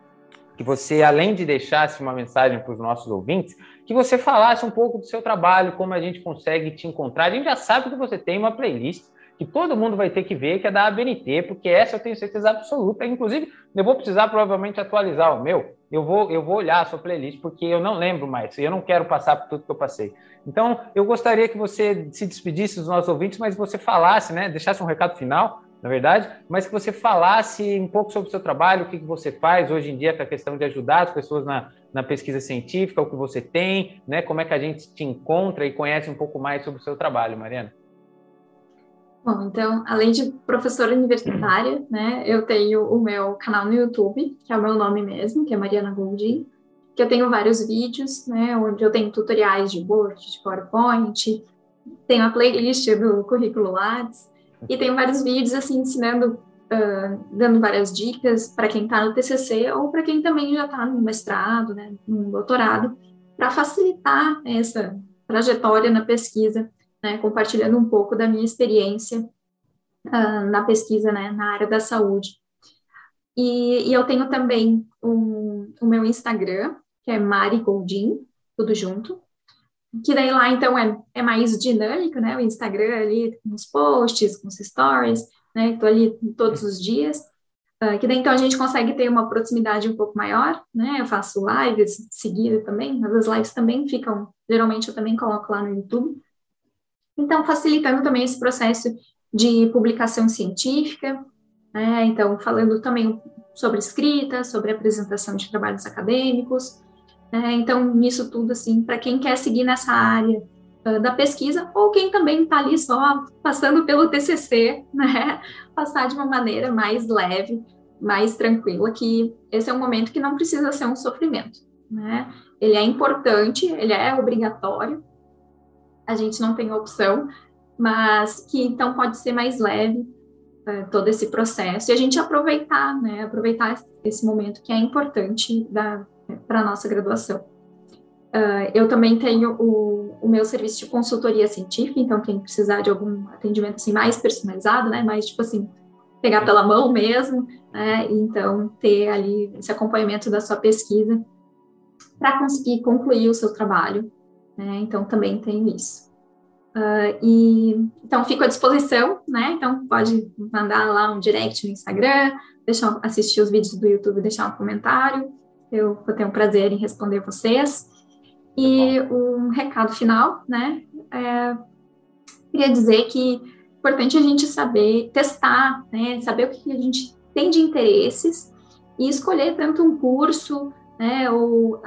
que você, além de deixasse uma mensagem para os nossos ouvintes, que você falasse um pouco do seu trabalho, como a gente consegue te encontrar. A gente já sabe que você tem uma playlist que todo mundo vai ter que ver, que é da ABNT, porque essa eu tenho certeza absoluta. Inclusive, eu vou precisar provavelmente atualizar o meu. Eu vou, eu vou olhar a sua playlist, porque eu não lembro mais, e eu não quero passar por tudo que eu passei. Então, eu gostaria que você se despedisse dos nossos ouvintes, mas você falasse, né, deixasse um recado final, na verdade, mas que você falasse um pouco sobre o seu trabalho, o que, que você faz hoje em dia com a questão de ajudar as pessoas na, na pesquisa científica, o que você tem, né? Como é que a gente te encontra e conhece um pouco mais sobre o seu trabalho, Mariana? Bom, então, além de professora universitária, né, eu tenho o meu canal no YouTube, que é o meu nome mesmo, que é Mariana Goldin, que eu tenho vários vídeos, né, onde eu tenho tutoriais de Word, de PowerPoint, tenho a playlist do currículo Lattes, e tenho vários vídeos, assim, ensinando uh, dando várias dicas para quem está no TCC ou para quem também já está no mestrado, né, no doutorado, para facilitar essa trajetória na pesquisa, né, compartilhando um pouco da minha experiência uh, na pesquisa, né, na área da saúde. E, e eu tenho também um, o meu Instagram, que é Mari Goldin, tudo junto, que daí lá, então, é, é mais dinâmico, né, o Instagram ali, com os posts, com os stories, né? Estou ali todos os dias. Uh, que daí então a gente consegue ter uma proximidade um pouco maior, né? Eu faço lives seguida também, mas as lives também ficam, geralmente eu também coloco lá no YouTube. Então, facilitando também esse processo de publicação científica, né? Então, falando também sobre escrita, sobre apresentação de trabalhos acadêmicos, Né? Então, nisso tudo, assim, para quem quer seguir nessa área uh, da pesquisa, ou quem também está ali só passando pelo TCC, né? Passar de uma maneira mais leve, mais tranquila, que esse é um momento que não precisa ser um sofrimento, né? Ele é importante, ele é obrigatório, a gente não tem opção, mas que então pode ser mais leve uh, todo esse processo e a gente aproveitar, né? Aproveitar esse momento que é importante para a nossa graduação. Uh, eu também tenho o, o, meu serviço de consultoria científica, então quem precisar de algum atendimento assim mais personalizado, né? Mais tipo assim, pegar pela mão mesmo, né? Então, ter ali esse acompanhamento da sua pesquisa para conseguir concluir o seu trabalho, né? Então, também tenho isso. Uh, e então fico à disposição, né? Então pode mandar lá um direct no Instagram, deixar assistir os vídeos do YouTube, deixar um comentário. Eu vou ter um prazer em responder vocês. E um recado final, né? É, queria dizer que importante a gente saber testar, né, saber o que a gente tem de interesses e escolher tanto um curso, né, ou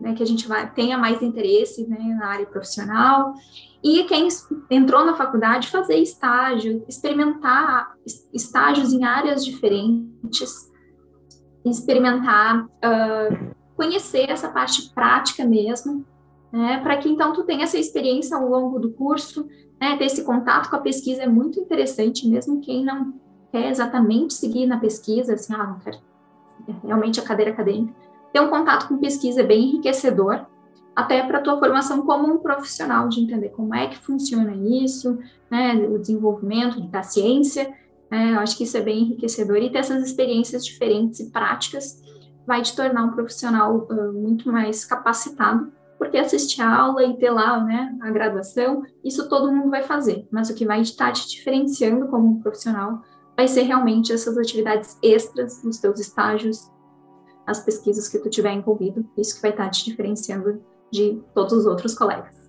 né, que a gente vai, tenha mais interesse né, na área profissional. E quem entrou na faculdade, fazer estágio, experimentar estágios em áreas diferentes, experimentar, uh, conhecer essa parte prática mesmo, né, para que então tu tenha essa experiência ao longo do curso, né, ter esse contato com a pesquisa é muito interessante, mesmo quem não quer exatamente seguir na pesquisa, assim, ah, não quero realmente a cadeira acadêmica, ter um contato com pesquisa é bem enriquecedor, até para a tua formação como um profissional, de entender como é que funciona isso, né, o desenvolvimento da ciência, né, eu acho que isso é bem enriquecedor, e ter essas experiências diferentes e práticas vai te tornar um profissional uh, muito mais capacitado porque assistir a aula e ter lá né, a graduação, isso todo mundo vai fazer, mas o que vai estar te diferenciando como um profissional vai ser realmente essas atividades extras nos teus estágios, as pesquisas que tu tiver envolvido, isso que vai estar te diferenciando de todos os outros colegas.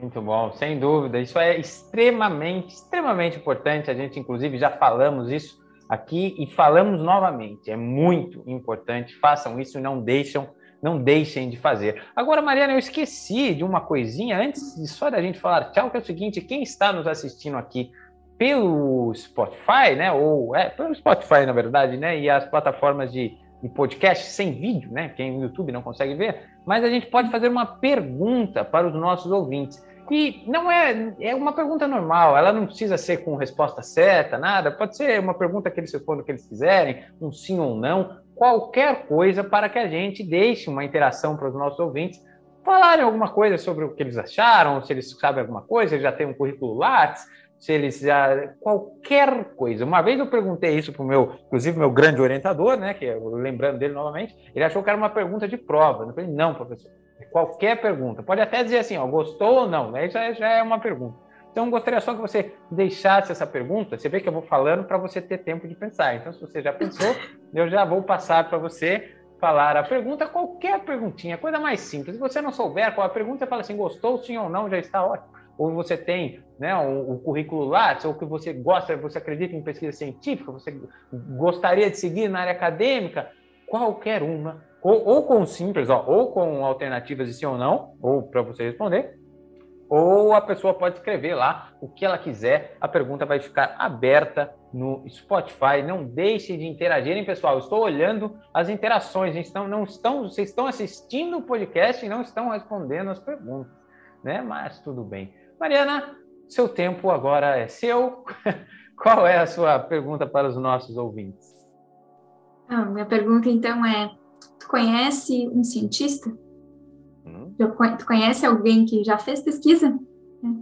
Muito bom, sem dúvida. Isso é extremamente, extremamente importante. A gente, inclusive, já falamos isso aqui e falamos novamente. É muito importante. Façam isso não deixam não deixem de fazer. Agora, Mariana, eu esqueci de uma coisinha antes de só da gente falar tchau, que é o seguinte: quem está nos assistindo aqui pelo Spotify, né? Ou é pelo Spotify, na verdade, né? E as plataformas de, de podcast sem vídeo, né? Quem no YouTube não consegue ver, mas a gente pode fazer uma pergunta para os nossos ouvintes. E não é, é uma pergunta normal, ela não precisa ser com resposta certa, nada. Pode ser uma pergunta que eles respondam o que eles quiserem, um sim ou não qualquer coisa para que a gente deixe uma interação para os nossos ouvintes falarem alguma coisa sobre o que eles acharam, se eles sabem alguma coisa, se eles já têm um currículo Lattes, se eles já. qualquer coisa. Uma vez eu perguntei isso para o meu, inclusive, meu grande orientador, né? Que lembrando dele novamente, ele achou que era uma pergunta de prova. Eu falei, não, professor, qualquer pergunta. Pode até dizer assim, ó, gostou ou não, né? Já, já é uma pergunta. Então, gostaria só que você deixasse essa pergunta. Você vê que eu vou falando para você ter tempo de pensar. Então, se você já pensou, eu já vou passar para você falar a pergunta, qualquer perguntinha, coisa mais simples. Se você não souber qual a pergunta, você fala assim, gostou, sim ou não, já está ótimo. Ou você tem né, o, o currículo Lattes, ou que você gosta, você acredita em pesquisa científica, você gostaria de seguir na área acadêmica, qualquer uma, ou, ou com simples, ó, ou com alternativas de sim ou não, ou para você responder, ou a pessoa pode escrever lá o que ela quiser. A pergunta vai ficar aberta no Spotify. Não deixe de interagirem, pessoal. estou olhando as interações. Estão, não estão, vocês estão assistindo o podcast e não estão respondendo as perguntas, né? Mas tudo bem. Mariana, seu tempo agora é seu. Qual é a sua pergunta para os nossos ouvintes? Ah, minha pergunta então é: tu conhece um cientista? Tu conhece alguém que já fez pesquisa?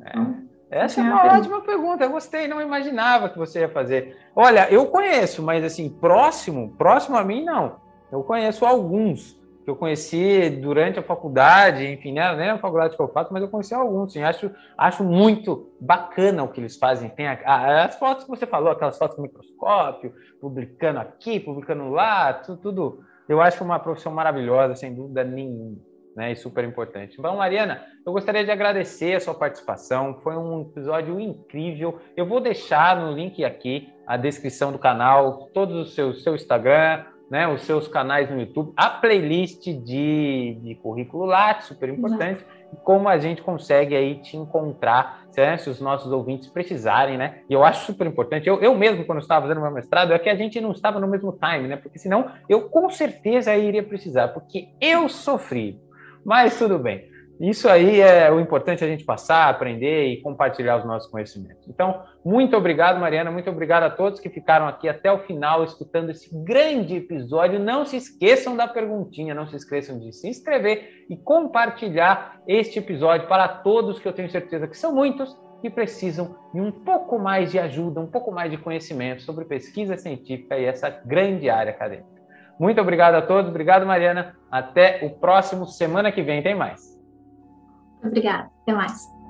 É. Então, essa é uma pergunta. ótima pergunta. Eu gostei, não imaginava que você ia fazer. Olha, eu conheço, mas assim, próximo, próximo a mim, não. Eu conheço alguns que eu conheci durante a faculdade, enfim, né? nem a faculdade que eu faço, mas eu conheci alguns. Sim. Acho, acho muito bacana o que eles fazem. Tem a, a, as fotos que você falou, aquelas fotos com microscópio, publicando aqui, publicando lá, tudo, tudo. Eu acho uma profissão maravilhosa, sem dúvida nenhuma né, e super importante. Então, Mariana, eu gostaria de agradecer a sua participação, foi um episódio incrível. Eu vou deixar no link aqui a descrição do canal, todos os seus seu Instagram, né, os seus canais no YouTube, a playlist de, de currículo Lattes, super importante, como a gente consegue aí te encontrar, né, se os nossos ouvintes precisarem, né? E eu acho super importante, eu, eu mesmo, quando estava fazendo meu mestrado, é que a gente não estava no mesmo time, né? Porque senão eu com certeza iria precisar, porque eu sofri. Mas tudo bem. Isso aí é o importante a gente passar, aprender e compartilhar os nossos conhecimentos. Então, muito obrigado, Mariana, muito obrigado a todos que ficaram aqui até o final escutando esse grande episódio. Não se esqueçam da perguntinha, não se esqueçam de se inscrever e compartilhar este episódio para todos que eu tenho certeza que são muitos que precisam de um pouco mais de ajuda, um pouco mais de conhecimento sobre pesquisa científica e essa grande área acadêmica. Muito obrigado a todos, obrigado, Mariana. Até o próximo semana que vem tem mais. Obrigada. Até mais.